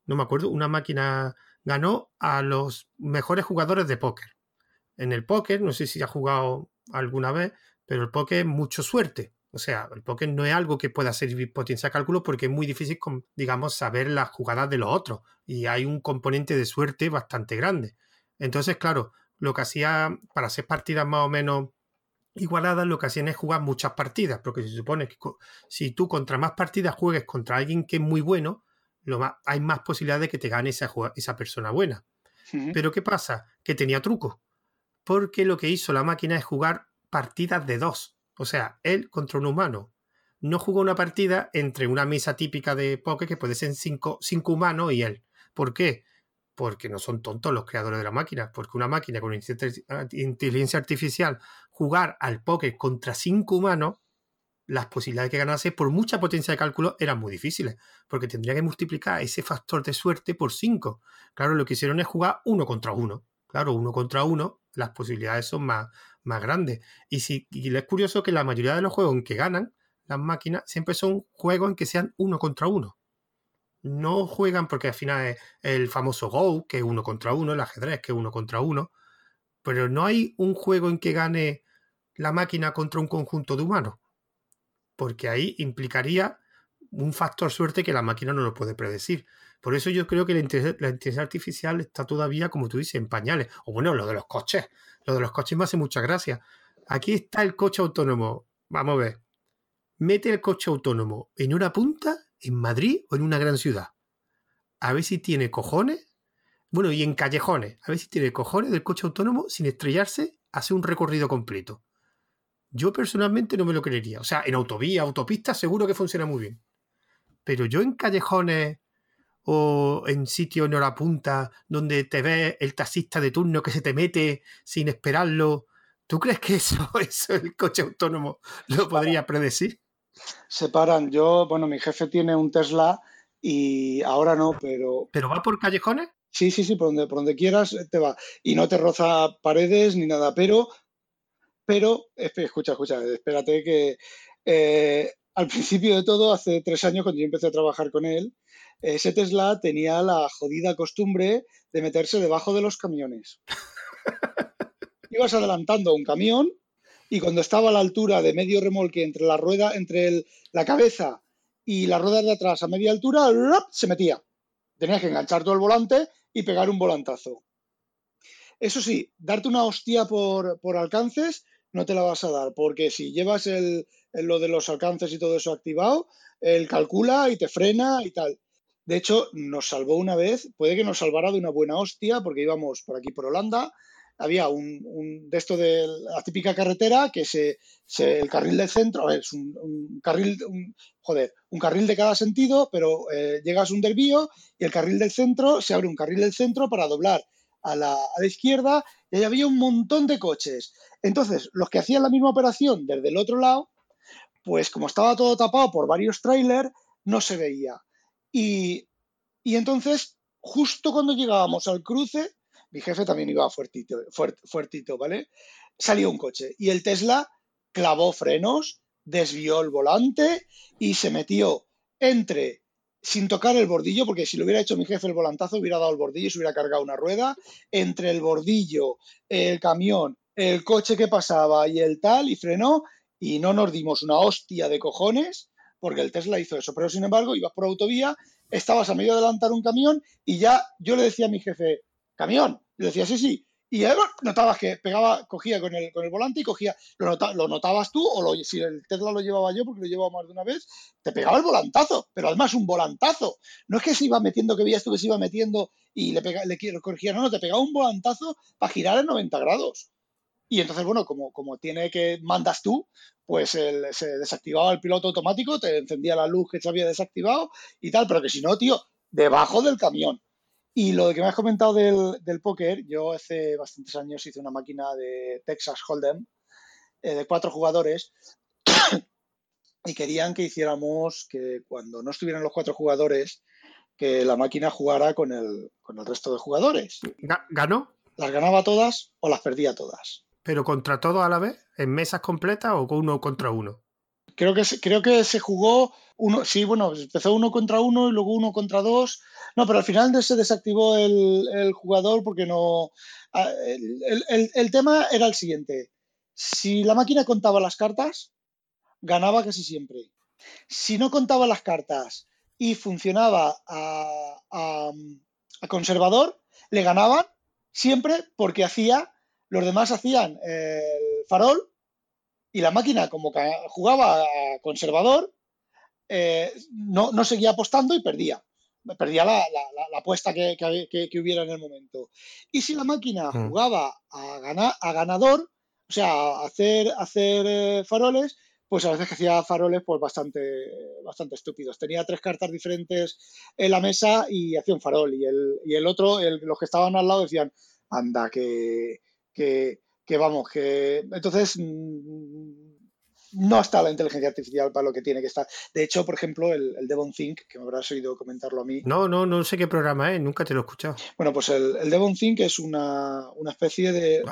no me acuerdo, una máquina ganó a los mejores jugadores de póker. En el póker, no sé si ha jugado alguna vez, pero el póker es mucho suerte. O sea, el póker no es algo que pueda servir potencia de cálculo porque es muy difícil, digamos, saber las jugadas de los otros. Y hay un componente de suerte bastante grande. Entonces, claro, lo que hacía para hacer partidas más o menos igualadas, lo que hacían es jugar muchas partidas. Porque se supone que si tú contra más partidas juegues contra alguien que es muy bueno, lo hay más posibilidades de que te gane esa, esa persona buena. Pero ¿qué pasa? Que tenía truco. Porque lo que hizo la máquina es jugar partidas de dos. O sea, él contra un humano. No jugó una partida entre una mesa típica de póker que puede ser cinco, cinco humanos y él. ¿Por qué? Porque no son tontos los creadores de la máquina. Porque una máquina con inteligencia artificial jugar al póker contra cinco humanos, las posibilidades de que ganase por mucha potencia de cálculo eran muy difíciles. Porque tendría que multiplicar ese factor de suerte por cinco. Claro, lo que hicieron es jugar uno contra uno. Claro, uno contra uno, las posibilidades son más, más grande. Y, si, y es curioso que la mayoría de los juegos en que ganan las máquinas siempre son juegos en que sean uno contra uno. No juegan porque al final es el famoso Go, que es uno contra uno, el ajedrez, que es uno contra uno. Pero no hay un juego en que gane la máquina contra un conjunto de humanos. Porque ahí implicaría un factor suerte que la máquina no lo puede predecir. Por eso yo creo que la inteligencia, artificial está todavía, como tú dices, en pañales. O bueno, lo de los coches. Lo de los coches me hace mucha gracia. Aquí está el coche autónomo. Vamos a ver. Mete el coche autónomo en una punta, en Madrid o en una gran ciudad. A ver si tiene cojones. Bueno, y en callejones. A ver si tiene cojones del coche autónomo sin estrellarse, hace un recorrido completo. Yo personalmente no me lo creería. O sea, en autovía, autopista, seguro que funciona muy bien. Pero yo en callejones o en sitio en hora punta donde te ve el taxista de turno que se te mete sin esperarlo. ¿Tú crees que eso, eso el coche autónomo lo podría predecir? Se paran. Yo, bueno, mi jefe tiene un Tesla y ahora no, pero. ¿Pero va por callejones? Sí, sí, sí, por donde, por donde quieras te va. Y no te roza paredes ni nada, pero. Pero, escucha, escucha, espérate que. Eh, al principio de todo, hace tres años, cuando yo empecé a trabajar con él, ese Tesla tenía la jodida costumbre de meterse debajo de los camiones. Ibas adelantando un camión y cuando estaba a la altura de medio remolque entre la rueda, entre la cabeza y la rueda de atrás a media altura, se metía. Tenías que enganchar todo el volante y pegar un volantazo. Eso sí, darte una hostia por, por alcances no te la vas a dar, porque si llevas el, lo de los alcances y todo eso activado, él calcula y te frena y tal. De hecho, nos salvó una vez, puede que nos salvara de una buena hostia, porque íbamos por aquí por Holanda, había un, de esto de la típica carretera que se, el carril del centro, es un, carril, joder, un carril de cada sentido, pero eh, llegas a un desvío y el carril del centro, se abre un carril del centro para doblar a la, a la izquierda y ahí había un montón de coches. Entonces, los que hacían la misma operación desde el otro lado, pues como estaba todo tapado por varios trailers, no se veía. Y, y entonces, justo cuando llegábamos al cruce, mi jefe también iba fuertito, fuert- fuertito, ¿vale? Salió un coche y el Tesla clavó frenos, desvió el volante y se metió entre, sin tocar el bordillo, porque si lo hubiera hecho mi jefe el volantazo, hubiera dado el bordillo y se hubiera cargado una rueda, entre el bordillo, el camión, el coche que pasaba y el tal, y frenó, y no nos dimos una hostia de cojones, porque el Tesla hizo eso. Pero sin embargo, ibas por autovía, estabas a medio de adelantar un camión, y ya yo le decía a mi jefe, camión, le decía, sí, sí. Y ahí notabas que pegaba, cogía con el, con el volante y cogía, lo, nota- lo notabas tú, o lo- si el Tesla lo llevaba yo, porque lo llevaba más de una vez, te pegaba el volantazo, pero además un volantazo. No es que se iba metiendo, que veías tú que se iba metiendo y le, pega, le, le no, no, te pegaba un volantazo para girar en 90 grados. Y entonces, bueno, como, como tiene que mandas tú, pues el- se desactivaba el piloto automático, te encendía la luz que se había desactivado y tal, pero que si no, tío, debajo del camión. Y lo que me has comentado del, del póker, yo hace bastantes años hice una máquina de Texas Hold'em eh, de cuatro jugadores y querían que hiciéramos que cuando no estuvieran los cuatro jugadores, que la máquina jugara con el, con el resto de jugadores. Ga- ¿Ganó? Las ganaba todas o las perdía todas. ¿Pero contra todos a la vez? ¿En mesas completas o uno contra uno? Creo que, creo que se jugó uno, sí, bueno, empezó uno contra uno y luego uno contra dos. No, pero al final se desactivó el, jugador porque no. el- el- el tema era el siguiente. Si la máquina contaba las cartas, ganaba casi siempre. Si no contaba las cartas y funcionaba a, a- a conservador, le ganaban siempre porque hacía, los demás hacían el farol y la máquina, como ca- jugaba conservador, eh, no, no seguía apostando y perdía. Perdía la, la- la- la apuesta que, que- que- que hubiera en el momento. Y si la máquina Mm. jugaba a, gana- a ganador, o sea, a hacer, a hacer eh, faroles, pues a veces que hacía faroles pues bastante, bastante estúpidos. Tenía tres cartas diferentes en la mesa y hacía un farol. Y el, y el otro, el- los que estaban al lado decían, anda, que, que, que vamos, que entonces mm, no está la inteligencia artificial para lo que tiene que estar. De hecho, por ejemplo, el, el Devon Think, que me habrás oído comentarlo a mí, No, no, no sé qué programa es, nunca te lo he escuchado. bueno, pues el, el Devon Think es una, una especie de...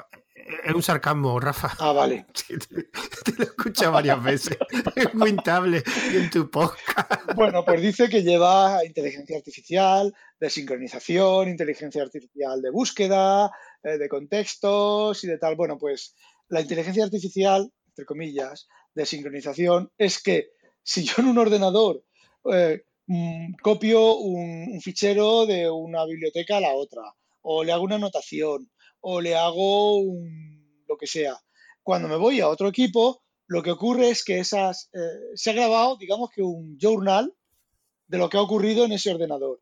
Es un sarcasmo, Rafa. Ah, vale. Sí, te, te lo he escuchado varias veces. Es muy en tu podcast. Bueno, pues dice que lleva inteligencia artificial, de sincronización, inteligencia artificial de búsqueda, eh, de contextos y de tal. Bueno, pues la inteligencia artificial, entre comillas, de sincronización es que si yo en un ordenador eh, mm, copio un, fichero de una biblioteca a la otra, o le hago una anotación, o le hago un, lo que sea, cuando me voy a otro equipo, lo que ocurre es que esas, eh, se ha grabado, digamos que un journal de lo que ha ocurrido en ese ordenador.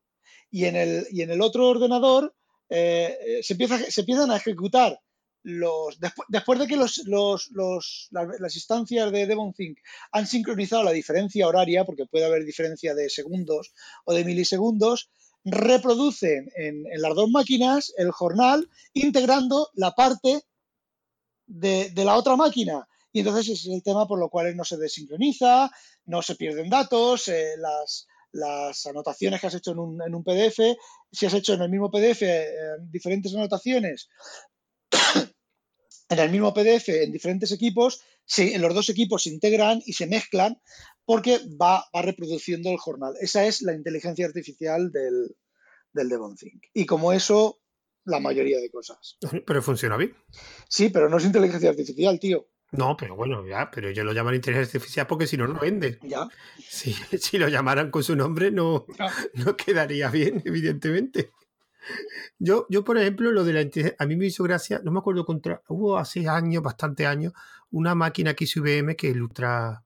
Y en el, y en el otro ordenador eh, eh, se, empieza, se empiezan a ejecutar los. Después, después de que los, los, los- la- las instancias de DevonThink han sincronizado la diferencia horaria, porque puede haber diferencia de segundos o de milisegundos, reproducen en, en las dos máquinas el jornal integrando la parte de, de la otra máquina. Y entonces es el tema por lo cual no se desincroniza, no se pierden datos, eh, las, las anotaciones que has hecho en un, en un PDF, si has hecho en el mismo PDF eh, diferentes anotaciones en el mismo PDF en diferentes equipos, se- los dos equipos se integran y se mezclan porque va, va reproduciendo el jornal. Esa es la inteligencia artificial del, del DevonThink. Y como eso, la mayoría de cosas. Pero funciona bien. Sí, pero no es inteligencia artificial, tío. No, pero bueno, ya, pero ellos lo llaman inteligencia artificial porque si no, no venden. Ya. Si, si lo llamaran con su nombre, no, no quedaría bien, evidentemente. Yo, yo, por ejemplo, lo de la inteligencia, a mí me hizo gracia, no me acuerdo contra, hubo hace años, bastante años, una máquina que hizo IBM que el Ultra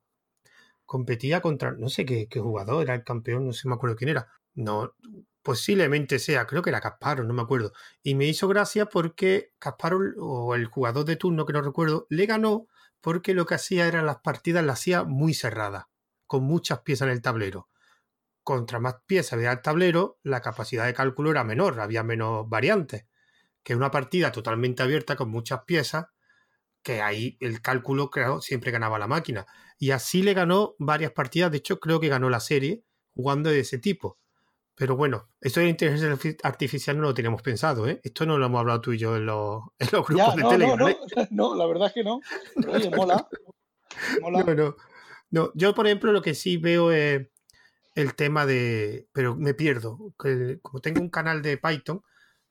competía contra, no sé qué, qué jugador, era el campeón, no sé, me acuerdo quién era. No, posiblemente sea, creo que era Kasparov, no me acuerdo. Y me hizo gracia porque Kasparov, o el jugador de turno, que no recuerdo, le ganó porque lo que hacía era las partidas las hacía muy cerradas, con muchas piezas en el tablero. Contra más piezas había el tablero, la capacidad de cálculo era menor, había menos variantes. que una partida totalmente abierta con muchas piezas, que ahí el cálculo, claro, siempre ganaba la máquina. Y así le ganó varias partidas, de hecho creo que ganó la serie jugando de ese tipo. Pero bueno, esto de la inteligencia artificial no lo teníamos pensado, ¿eh? Esto no lo hemos hablado tú y yo en los, grupos de Telegram. No, ¿eh? no, la verdad es que no. oye, mola. mola. No, no. no, yo por ejemplo lo que sí veo es el tema de... Pero me pierdo. como tengo un canal de Python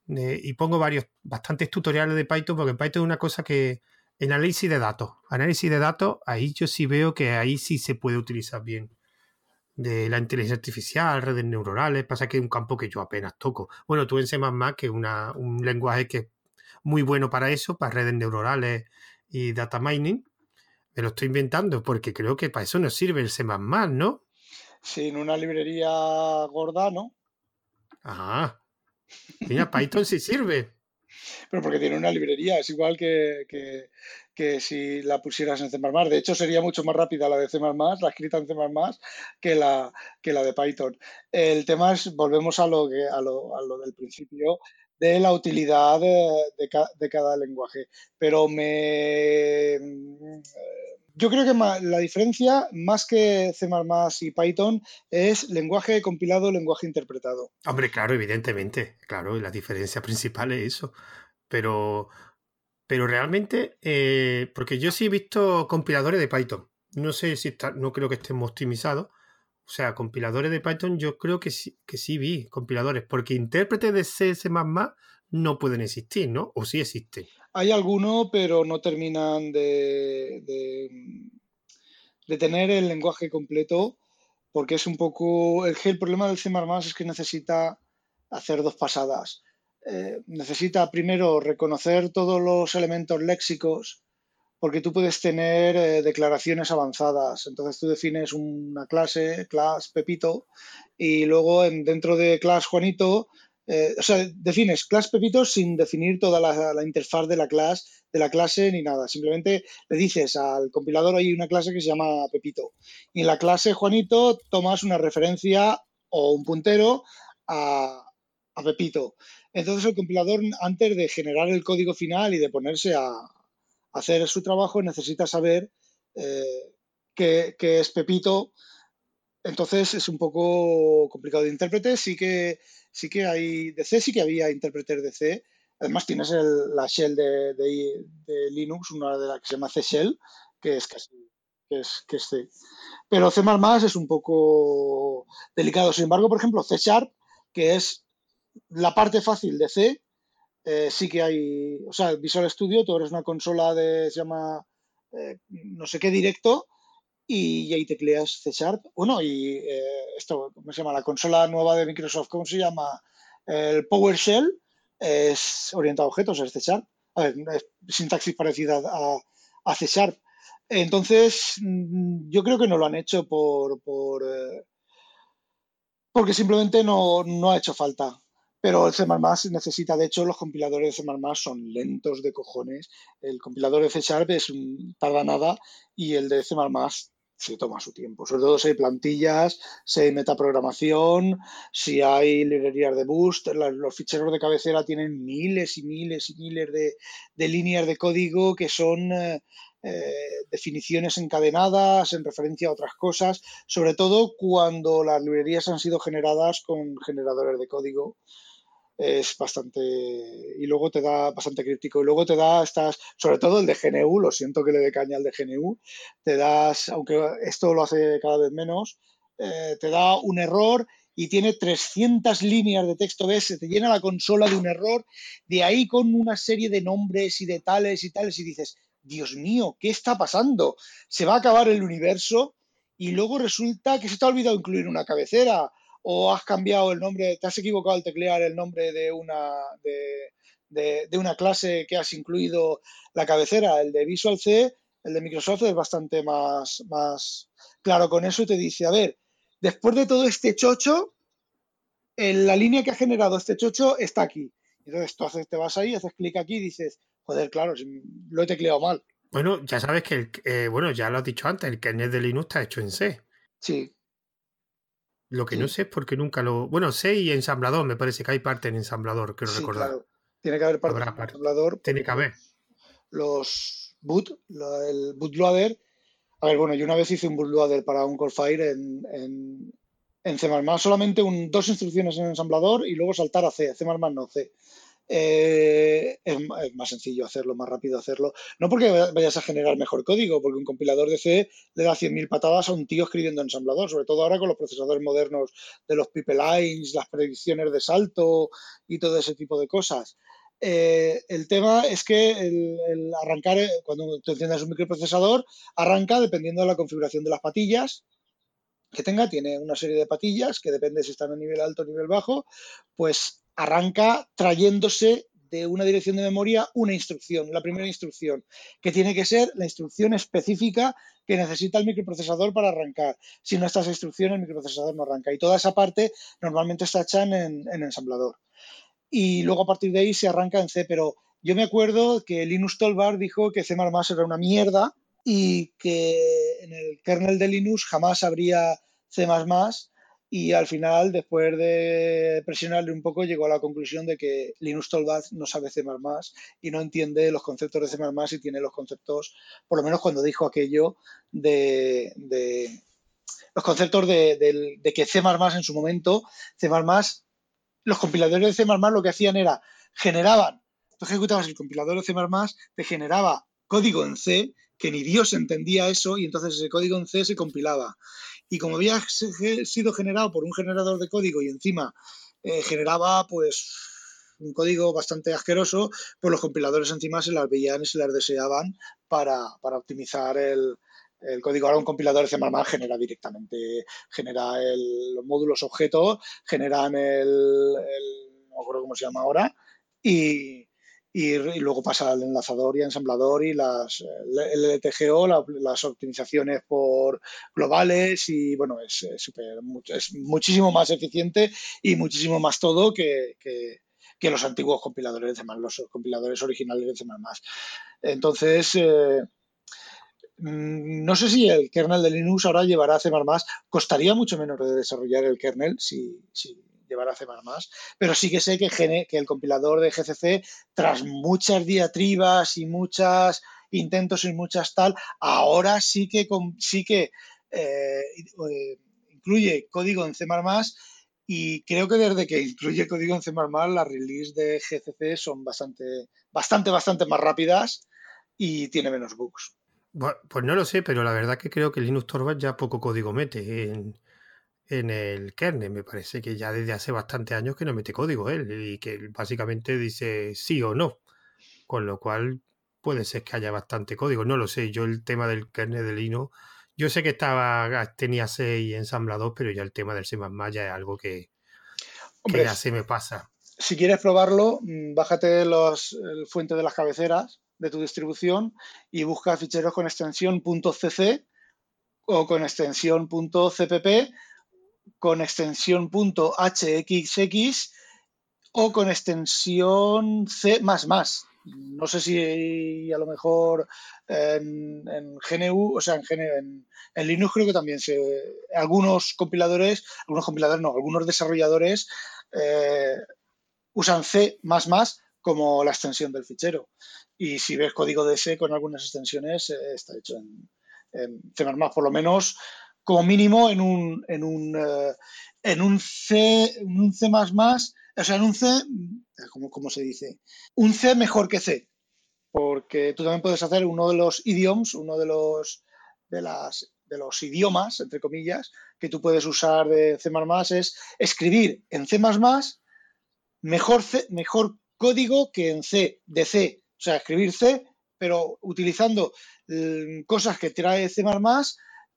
eh, y pongo varios, bastantes tutoriales de Python, porque Python es una cosa que... En análisis de datos. Análisis de datos, ahí yo sí veo que ahí sí se puede utilizar bien de la inteligencia artificial, redes neuronales, pasa que es un campo que yo apenas toco. Bueno, tú en C++, que es un lenguaje que es muy bueno para eso, para redes neuronales y data mining, me lo estoy inventando porque creo que para eso nos sirve el C++, ¿no? Sin una librería gorda, ¿no? Ah, mira, Python sí sirve. Pero porque tiene una librería, es igual que, que si la pusieras en C++. De hecho, sería mucho más rápida la de C++, la escrita en C++, que la, que la de Python. El tema es, volvemos a lo, que, a lo, a lo del principio, de la utilidad de, de, cada lenguaje. Pero me... Yo creo que la diferencia, más que C++ y Python, es lenguaje compilado, lenguaje interpretado. Hombre, claro, evidentemente, claro, la diferencia principal es eso. Pero pero realmente, eh, porque yo sí he visto compiladores de Python. No sé si está, no creo que estén optimizados. O sea, compiladores de Python yo creo que sí, que sí vi compiladores, porque intérpretes de C, C++ no pueden existir, ¿no? O sí existen. Hay algunos, pero no terminan de, de, tener el lenguaje completo, porque es un poco... El, el problema del C++ es que necesita hacer dos pasadas eh, necesita primero reconocer todos los elementos léxicos porque tú puedes tener eh, declaraciones avanzadas. Entonces tú defines una clase, class Pepito, y luego dentro de class Juanito, eh, o sea, defines class Pepito sin definir toda la, interfaz de la, clase, de la clase ni nada. Simplemente le dices al compilador hay una clase que se llama Pepito. Y en la clase Juanito tomas una referencia o un puntero a, a Pepito. Entonces el compilador, antes de generar el código final y de ponerse a, hacer su trabajo, necesita saber eh, qué, es Pepito. Entonces es un poco complicado de intérprete. Sí que, sí que hay de C, sí que había intérpretes de C. Además tienes la shell de, Linux, una de las que se llama C Shell, que es casi que es, que es C. Pero C++ es un poco delicado. Sin embargo, por ejemplo, C Sharp, que es la parte fácil de C, eh, sí que hay, o sea, Visual Studio, tú eres una consola de, se llama, eh, no sé qué directo, y, ahí tecleas C Sharp. Bueno, y eh, esto, ¿cómo se llama? La consola nueva de Microsoft, ¿cómo se llama? El PowerShell es orientado a objetos, es C Sharp. A ver, es sintaxis parecida a, a C Sharp. Entonces, mm, yo creo que no lo han hecho por, por porque simplemente no, no ha hecho falta. Pero el C++ necesita, de hecho, los compiladores de C++ son lentos de cojones. El compilador de C Sharp es tarda nada y el de C++ se toma su tiempo. Sobre todo si hay plantillas, si hay metaprogramación, si hay librerías de boost. los ficheros de cabecera tienen miles y miles y miles de, líneas de código que son eh, eh, definiciones encadenadas en referencia a otras cosas, sobre todo cuando las librerías han sido generadas con generadores de código es bastante y luego te da bastante crítico. Y luego te da estas sobre todo el de GNU lo siento que le dé caña al de GNU te das aunque esto lo hace cada vez menos eh, te da un error y tiene 300 líneas de texto ves se te llena la consola de un error de ahí con una serie de nombres y de tales y tales y dices Dios mío qué está pasando se va a acabar el universo y luego resulta que se te ha olvidado incluir una cabecera o has cambiado el nombre, te has equivocado al teclear el nombre de una, de, una clase que has incluido la cabecera, el de Visual C, el de Microsoft es bastante más, más claro con eso y te dice, a ver, después de todo este chocho, en la línea que ha generado este chocho está aquí. Entonces tú haces, te vas ahí, haces clic aquí y dices, joder, claro, lo he tecleado mal. Bueno, ya sabes que, el, eh, bueno, ya lo has dicho antes, el kernel de Linux está hecho en C. Sí, lo que no sé es porque nunca lo. Bueno, sé y ensamblador, me parece que hay parte en ensamblador, quiero recordar. Tiene que haber parte del ensamblador. Tiene que haber. Los boot, el bootloader. A ver, bueno, yo una vez hice un bootloader para un Corefire en, en, en C++, solamente un, dos instrucciones en ensamblador y luego saltar a C, C++ no C. Eh, es, más sencillo hacerlo, más rápido hacerlo. No porque vayas a generar mejor código, porque un compilador de C le da 100.000 patadas a un tío escribiendo en ensamblador, sobre todo ahora con los procesadores modernos de los pipelines, las predicciones de salto y todo ese tipo de cosas. Eh, el tema es que el, arrancar, eh, cuando tú enciendes un microprocesador, arranca dependiendo de la configuración de las patillas que tenga, tiene una serie de patillas que depende si están a nivel alto o nivel bajo, pues arranca trayéndose de una dirección de memoria una instrucción, la primera instrucción, que tiene que ser la instrucción específica que necesita el microprocesador para arrancar. Si no está esa instrucción, el microprocesador no arranca. Y toda esa parte normalmente está hecha en, ensamblador. Y luego a partir de ahí se arranca en C, pero yo me acuerdo que Linus Tolbar dijo que C++ era una mierda y que en el kernel de Linux jamás habría C++ y al final, después de presionarle un poco, llegó a la conclusión de que Linus Torvalds no sabe C++ y no entiende los conceptos de C++ y tiene los conceptos, por lo menos cuando dijo aquello de, los conceptos de, que C++ en su momento, C++, los compiladores de C++ lo que hacían era, generaban, tú ejecutabas el compilador de C++, te generaba código en C, que ni Dios entendía eso, y entonces ese código en C se compilaba y como había sido generado por un generador de código y encima eh, generaba pues un código bastante asqueroso, pues los compiladores encima se las veían y se las deseaban para, optimizar el, código. Ahora un compilador de C++ genera directamente, genera los módulos objetos, generan el, el, no recuerdo cómo se llama ahora, y, y, luego pasa al enlazador y ensamblador y las, el LTGO, las optimizaciones por globales y bueno, es, es, muchísimo más eficiente y muchísimo más todo que, que, los antiguos compiladores de C++, los compiladores originales de C++. Entonces, eh, mm, no sé si el kernel de Linux ahora llevará C++, costaría mucho menos de desarrollar el kernel si llevar a C++, pero sí que sé que, que el compilador de GCC, tras muchas diatribas y muchos intentos y muchas tal, ahora sí que, sí que eh, eh, incluye código en C++ y creo que desde que incluye código en C++, las release de GCC son bastante, bastante, bastante más rápidas y tiene menos bugs. pues no lo sé, pero la verdad que creo que Linux Torvalds ya poco código mete en, en el kernel. Me parece que ya desde hace bastante años que no mete código él y que básicamente dice sí o no. Con lo cual puede ser que haya bastante código. No lo sé. Yo el tema del kernel de Linux, yo sé que estaba tenía C y ensamblador, pero ya el tema del C++ ya es algo que, ya se me pasa. Si quieres probarlo, mm, bájate los, el fuente de las cabeceras de tu distribución y busca ficheros con extensión .cc o con extensión .cpp con extensión .hxx o con extensión C++. No sé si a lo mejor en, GNU, o sea, en, Linux creo que también algunos compiladores, algunos compiladores no, algunos desarrolladores eh, usan C++ como la extensión del fichero. Y si ves código de C con algunas extensiones, eh, está hecho en, en C++, por lo menos como mínimo en un, en un, eh, en un C, un C++, o sea, en un C, ¿cómo, ¿cómo, se dice? Un C mejor que C, porque tú también puedes hacer uno de los idioms, uno de los, de las, de los idiomas, entre comillas, que tú puedes usar de C++ es escribir en C++ mejor, C, mejor código que en C, de C, o sea, escribir C, pero utilizando mm, cosas que trae C++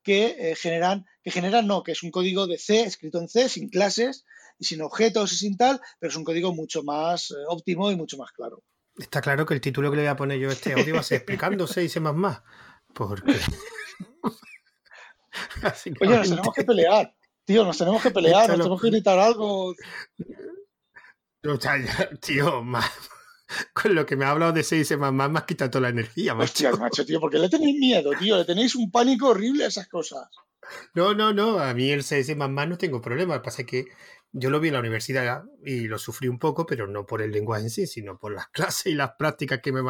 que eh, generan, que generan no, que es un código de C, escrito en C, sin clases y sin objetos y sin tal, pero es un código mucho más eh, óptimo y mucho más claro. Está claro que el título que le voy a poner yo a este audio va a ser explicando C y C++, porque... Oye, nos tenemos que pelear, tío, nos tenemos que pelear, nos tenemos que gritar algo. Tío, más con lo que me ha hablado de 6 más más, me has quitado toda la energía, macho. Macho, tío, porque le tenéis miedo, tío, le tenéis un pánico horrible a esas cosas. No, no, no, a mí el CS no tengo problema. Lo que pasa es que yo lo vi en la universidad y lo sufrí un poco, pero no por el lenguaje en sí, sino por las clases y las prácticas que me,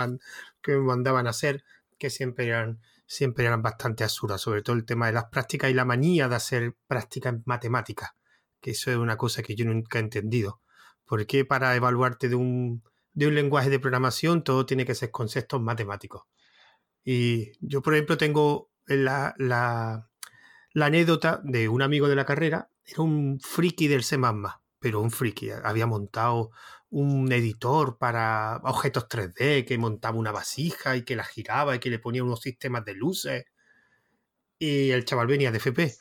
que me mandaban a hacer, que siempre eran, siempre eran bastante absurdas, sobre todo el tema de las prácticas y la manía de hacer prácticas en matemáticas, que eso es una cosa que yo nunca he entendido. ¿Por qué para evaluarte de un, de un lenguaje de programación todo tiene que ser conceptos matemáticos? Y yo, por ejemplo, tengo la, la, la anécdota de un amigo de la carrera, era un friki del C++, pero un friki, había montado un editor para objetos 3D que montaba una vasija y que la giraba y que le ponía unos sistemas de luces. Y el chaval venía de FP.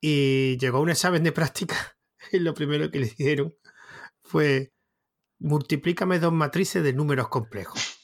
Y llegó a un examen de práctica y lo primero que le dijeron fue multiplícame dos matrices de números complejos.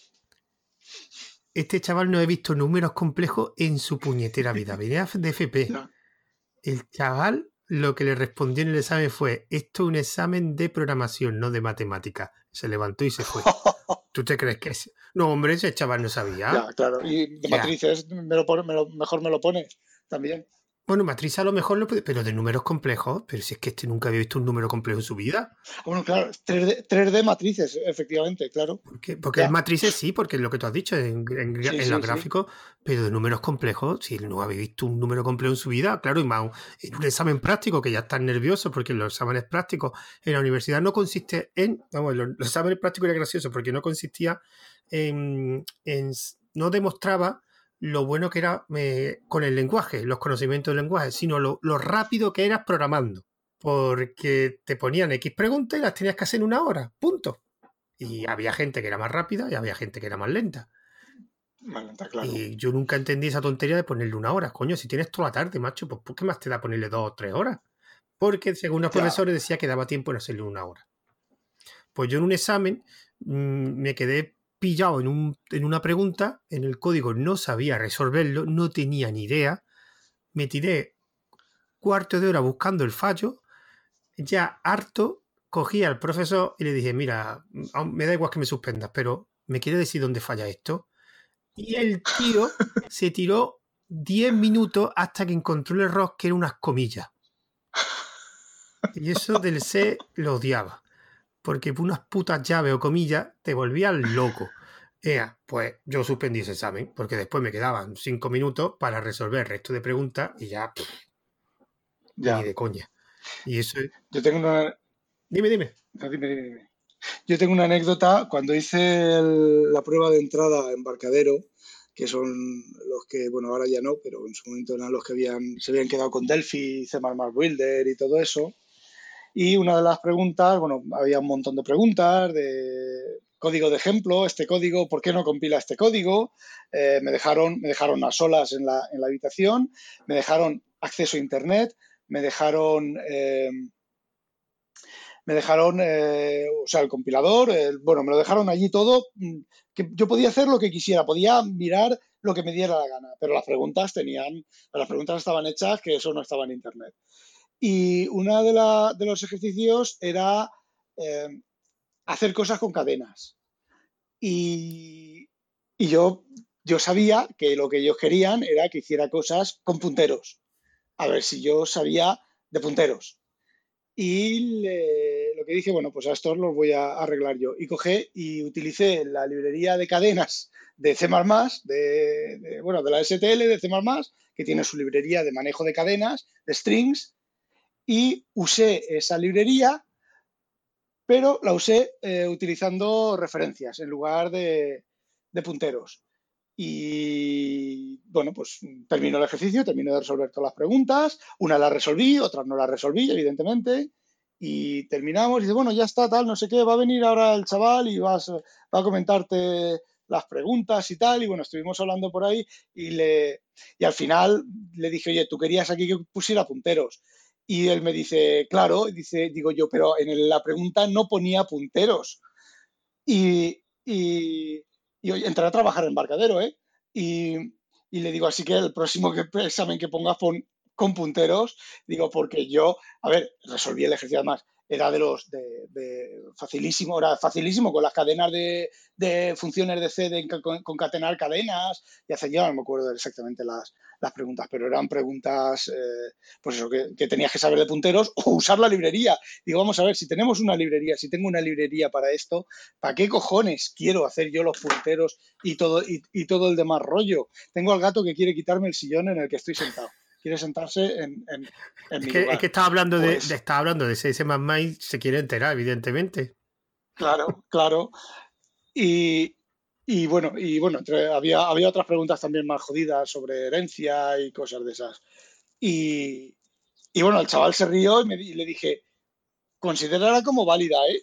Este chaval no he visto números complejos en su puñetera vida. Venía de FP. El chaval lo que le respondió en el examen fue, esto es un examen de programación, no de matemática. Se levantó y se fue. ¿Tú te crees que es? No, hombre, ese chaval no sabía. Ya, claro. Y de matrices, me lo mejor me lo pones también. Bueno, matriz a lo mejor lo puede, pero de números complejos, pero si es que este nunca había visto un número complejo en su vida. Bueno, claro, 3D, matrices, efectivamente, claro. Porque, porque es matrices sí, porque es lo que tú has dicho en, en, los gráficos, pero de números complejos, si no había visto un número complejo en su vida, claro, y más en un examen práctico que ya están nerviosos porque los exámenes prácticos en la universidad no consiste en, vamos, los, exámenes prácticos eran graciosos porque no consistía en, en no demostraba lo bueno que era eh, con el lenguaje, los conocimientos del lenguaje, sino lo, rápido que eras programando. Porque te ponían X preguntas y las tenías que hacer en una hora, punto. Y había gente que era más rápida y había gente que era más lenta. Y yo nunca entendí esa tontería de ponerle una hora. Coño, si tienes toda la tarde, macho, pues ¿por qué más te da ponerle dos o tres horas? Porque según los profesores decía que daba tiempo en hacerle una hora. Pues yo en un examen mm, me quedé pillado en, un, en una pregunta, en el código no sabía resolverlo, no tenía ni idea, me tiré cuarto de hora buscando el fallo, ya harto, cogí al profesor y le dije, mira, me da igual que me suspendas, pero ¿me quiere decir dónde falla esto? Y el tío se tiró 10 minutos hasta que encontró el error que era unas comillas. Y eso del C lo odiaba porque por unas putas llaves o comillas te volvías loco. Ea, pues yo suspendí ese examen, porque después me quedaban cinco minutos para resolver el resto de preguntas y ya. ya. Ni de coña. Y eso. Yo tengo una. Dime, dime. dime, dime, Yo tengo una anécdota. Cuando hice la prueba de entrada a embarcadero, que son los que, bueno, ahora ya no, pero en su momento eran los que habían, se habían quedado con Delphi, C++ Builder y todo eso. Y una de las preguntas, bueno, había un montón de preguntas de código de ejemplo, este código, ¿por qué no compila este código? Eh, me, dejaron, me dejaron a solas en la, en la, habitación, me dejaron acceso a Internet, me dejaron... Eh, me dejaron, eh, o sea, el compilador, bueno, me lo dejaron allí todo, mm, que yo podía hacer lo que quisiera, podía mirar lo que me diera la gana, pero las preguntas tenían, las preguntas estaban hechas que eso no estaba en Internet. Y uno de, de los ejercicios era eh, hacer cosas con cadenas. Y, yo, sabía que lo que ellos querían era que hiciera cosas con punteros. A ver si yo sabía de punteros. Y lo que dije, bueno, pues a estos los voy a arreglar yo. Y cogé y utilicé la librería de cadenas de C++, de, bueno, de la STL de C++, que tiene su librería de manejo de cadenas, de strings, y usé esa librería, pero la usé eh, utilizando referencias en lugar de, punteros. Y bueno, pues terminó el ejercicio, terminé de resolver todas las preguntas. Una la resolví, otra no la resolví, evidentemente. Y terminamos y dice, bueno, ya está, tal, no sé qué, va a venir ahora el chaval y vas, va a comentarte las preguntas y tal. Y bueno, estuvimos hablando por ahí y, le, y al final le dije, oye, tú querías aquí que pusiera punteros. Y él me dice, claro, dice, digo yo, pero en la pregunta no ponía punteros. Y, y, y entré a trabajar en embarcadero, ¿eh? Y, y, le digo, así que el próximo examen que pongas con punteros, digo, porque yo, a ver, resolví el ejercicio además. Era de los de, facilísimo, era facilísimo con las cadenas de, funciones de C de concatenar cadenas y hacer yo no me acuerdo exactamente las, las preguntas, pero eran preguntas, eh, pues eso, que, tenías que saber de punteros o usar la librería. Digo, vamos a ver, si tenemos una librería, si tengo una librería para esto, ¿para qué cojones quiero hacer yo los punteros y todo, y, todo el demás rollo? Tengo al gato que quiere quitarme el sillón en el que estoy sentado quiere sentarse en, en, es que, Es que estaba hablando, de, pues estaba hablando de CS y se quiere enterar, evidentemente. Claro, claro. Y, y bueno, y bueno había, había otras preguntas también más jodidas sobre herencia y cosas de esas. Y, y bueno, el chaval se rió y, me, le dije, considérala como válida, ¿eh?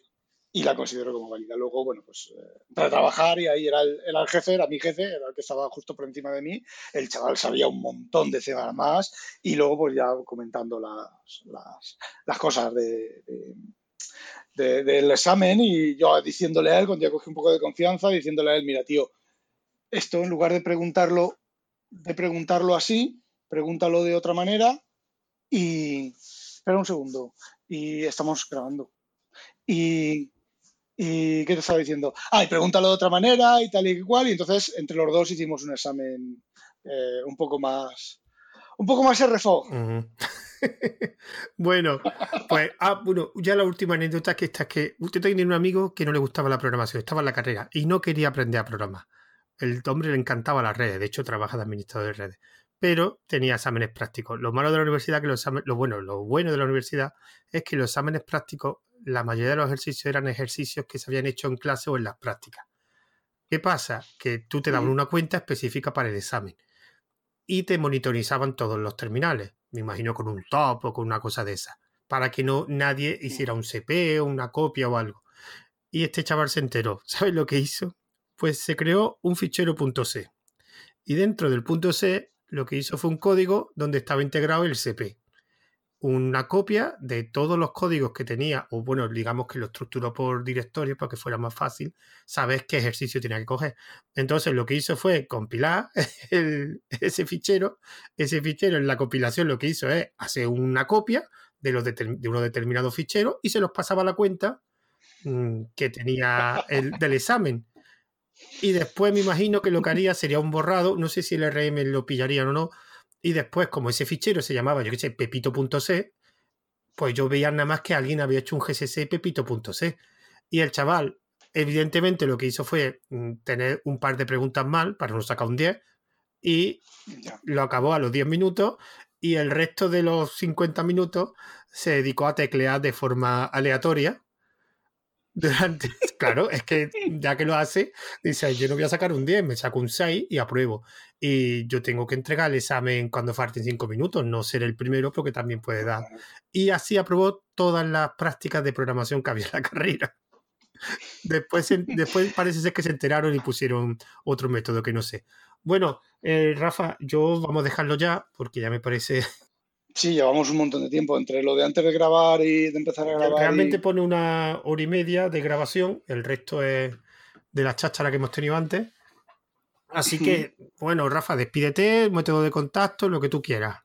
Y la considero como válida. Luego, bueno, pues eh, para trabajar y ahí era el, el, jefe, era mi jefe, era el que estaba justo por encima de mí. El chaval sabía un montón de temas más y luego pues ya comentando las, las, las cosas de del examen y yo diciéndole a él, cuando ya cogí un poco de confianza, diciéndole a él, mira, tío, esto en lugar de preguntarlo, de preguntarlo así, pregúntalo de otra manera y... Espera un segundo. Y estamos grabando. Y, ¿Y qué te estaba diciendo? Ah, pregúntalo de otra manera y tal y igual. Y entonces entre los dos hicimos un examen eh, un poco más. Un poco más RFO. bueno, pues ah, bueno, ya la última anécdota que esta es que usted tiene un amigo que no le gustaba la programación, estaba en la carrera y no quería aprender a programar. El hombre le encantaba las redes, de hecho trabaja de administrador de redes, pero tenía exámenes prácticos. Lo malo de la universidad que los lo bueno, lo bueno de la universidad es que los exámenes prácticos, la mayoría de los ejercicios eran ejercicios que se habían hecho en clase o en las prácticas. ¿Qué pasa? Que tú te daban una cuenta específica para el examen y te monitorizaban todos los terminales me imagino con un top o con una cosa de esa, para que no nadie hiciera un CP o una copia o algo. Y este chaval se enteró. ¿Sabes lo que hizo? Pues se creó un fichero .c. Y dentro del .c lo que hizo fue un código donde estaba integrado el CP una copia de todos los códigos que tenía, o bueno, digamos que lo estructuró por directorio para que fuera más fácil, sabes qué ejercicio tenía que coger. Entonces lo que hizo fue compilar ese fichero, ese fichero en la compilación lo que hizo es hacer una copia de, los de unos determinados ficheros y se los pasaba a la cuenta mm, que tenía el, del examen. Y después me imagino que lo que haría sería un borrado, no sé si el RM lo pillaría o no, y después, como ese fichero se llamaba, yo qué sé, pepito.c, pues yo veía nada más que alguien había hecho un gcc pepito.c. Y el chaval, evidentemente, lo que hizo fue mm, tener un par de preguntas mal para no sacar un 10 y lo acabó a los 10 minutos y el resto de los 50 minutos se dedicó a teclear de forma aleatoria durante, claro, es que ya que lo hace, dice, yo no voy a sacar un 10, me saco un 6 y apruebo. Y yo tengo que entregar el examen cuando falten 5 minutos, no ser el primero porque también puede dar. Y así aprobó todas las prácticas de programación que había en la carrera. Después, después parece ser que se enteraron y pusieron otro método que no sé. Bueno, eh, Rafa, yo vamos a dejarlo ya porque ya me parece Sí, llevamos un montón de tiempo entre lo de antes de grabar y de empezar a grabar. Realmente pone una hora y media de grabación, el resto es de la cháchara que hemos tenido antes. Así que, bueno, Rafa, despídete, método de contacto, lo que tú quieras.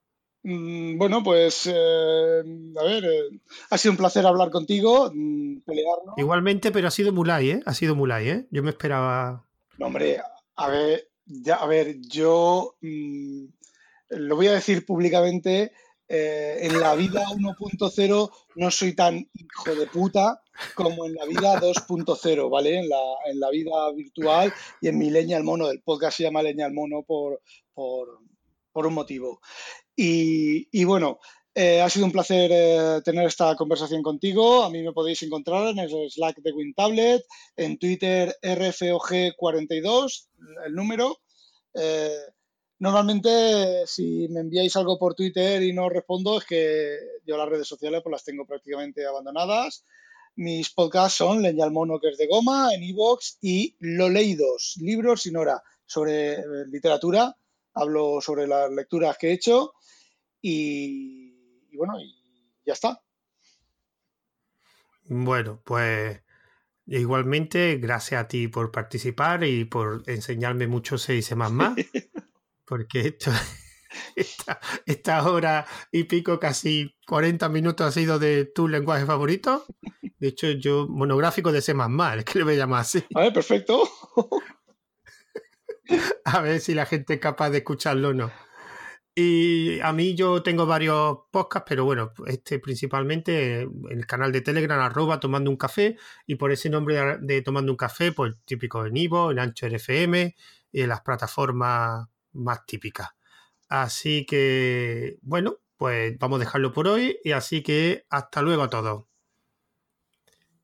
Mm, bueno, pues, eh, a ver, eh, ha sido un placer hablar contigo, mm, pelearnos. Igualmente, pero ha sido Mulay, ¿eh? Ha sido Mulay, ¿eh? Yo me esperaba. No, hombre, a ver, ya, a ver, yo mm, lo voy a decir públicamente eh, en la vida 1.0 no soy tan hijo de puta como en la vida 2.0, ¿vale? En la, en la, vida virtual y en mi leña al mono. El podcast se llama Leña al mono por, por, por un motivo. Y, y bueno, eh, ha sido un placer eh, tener esta conversación contigo. A mí me podéis encontrar en el Slack de WinTablet, en Twitter RFOG42, el número. Normalmente, si me enviáis algo por Twitter y no respondo, es que yo las redes sociales pues las tengo prácticamente abandonadas. Mis podcasts son Leña al Mono, que es de goma, en iVoox, y Lo Leídos, libros sin hora, sobre eh, literatura. Hablo sobre las lecturas que he hecho y, y bueno, y ya está. Bueno, pues igualmente, gracias a ti por participar y por enseñarme mucho 6 más más. Porque esto, esta, hora y pico, casi 40 minutos ha sido de tu lenguaje favorito. De hecho, yo, monográfico de C, es que le voy a llamar así. A ver, perfecto. a ver si la gente es capaz de escucharlo o no. Y a mí yo tengo varios podcasts, pero bueno, este principalmente el canal de Telegram, arroba tomando un café, y por ese nombre de, tomando un café, pues típico en Ivo, en Ancho RFM y en las plataformas más típicas. Así que, bueno, pues vamos a dejarlo por hoy y así que hasta luego a todos.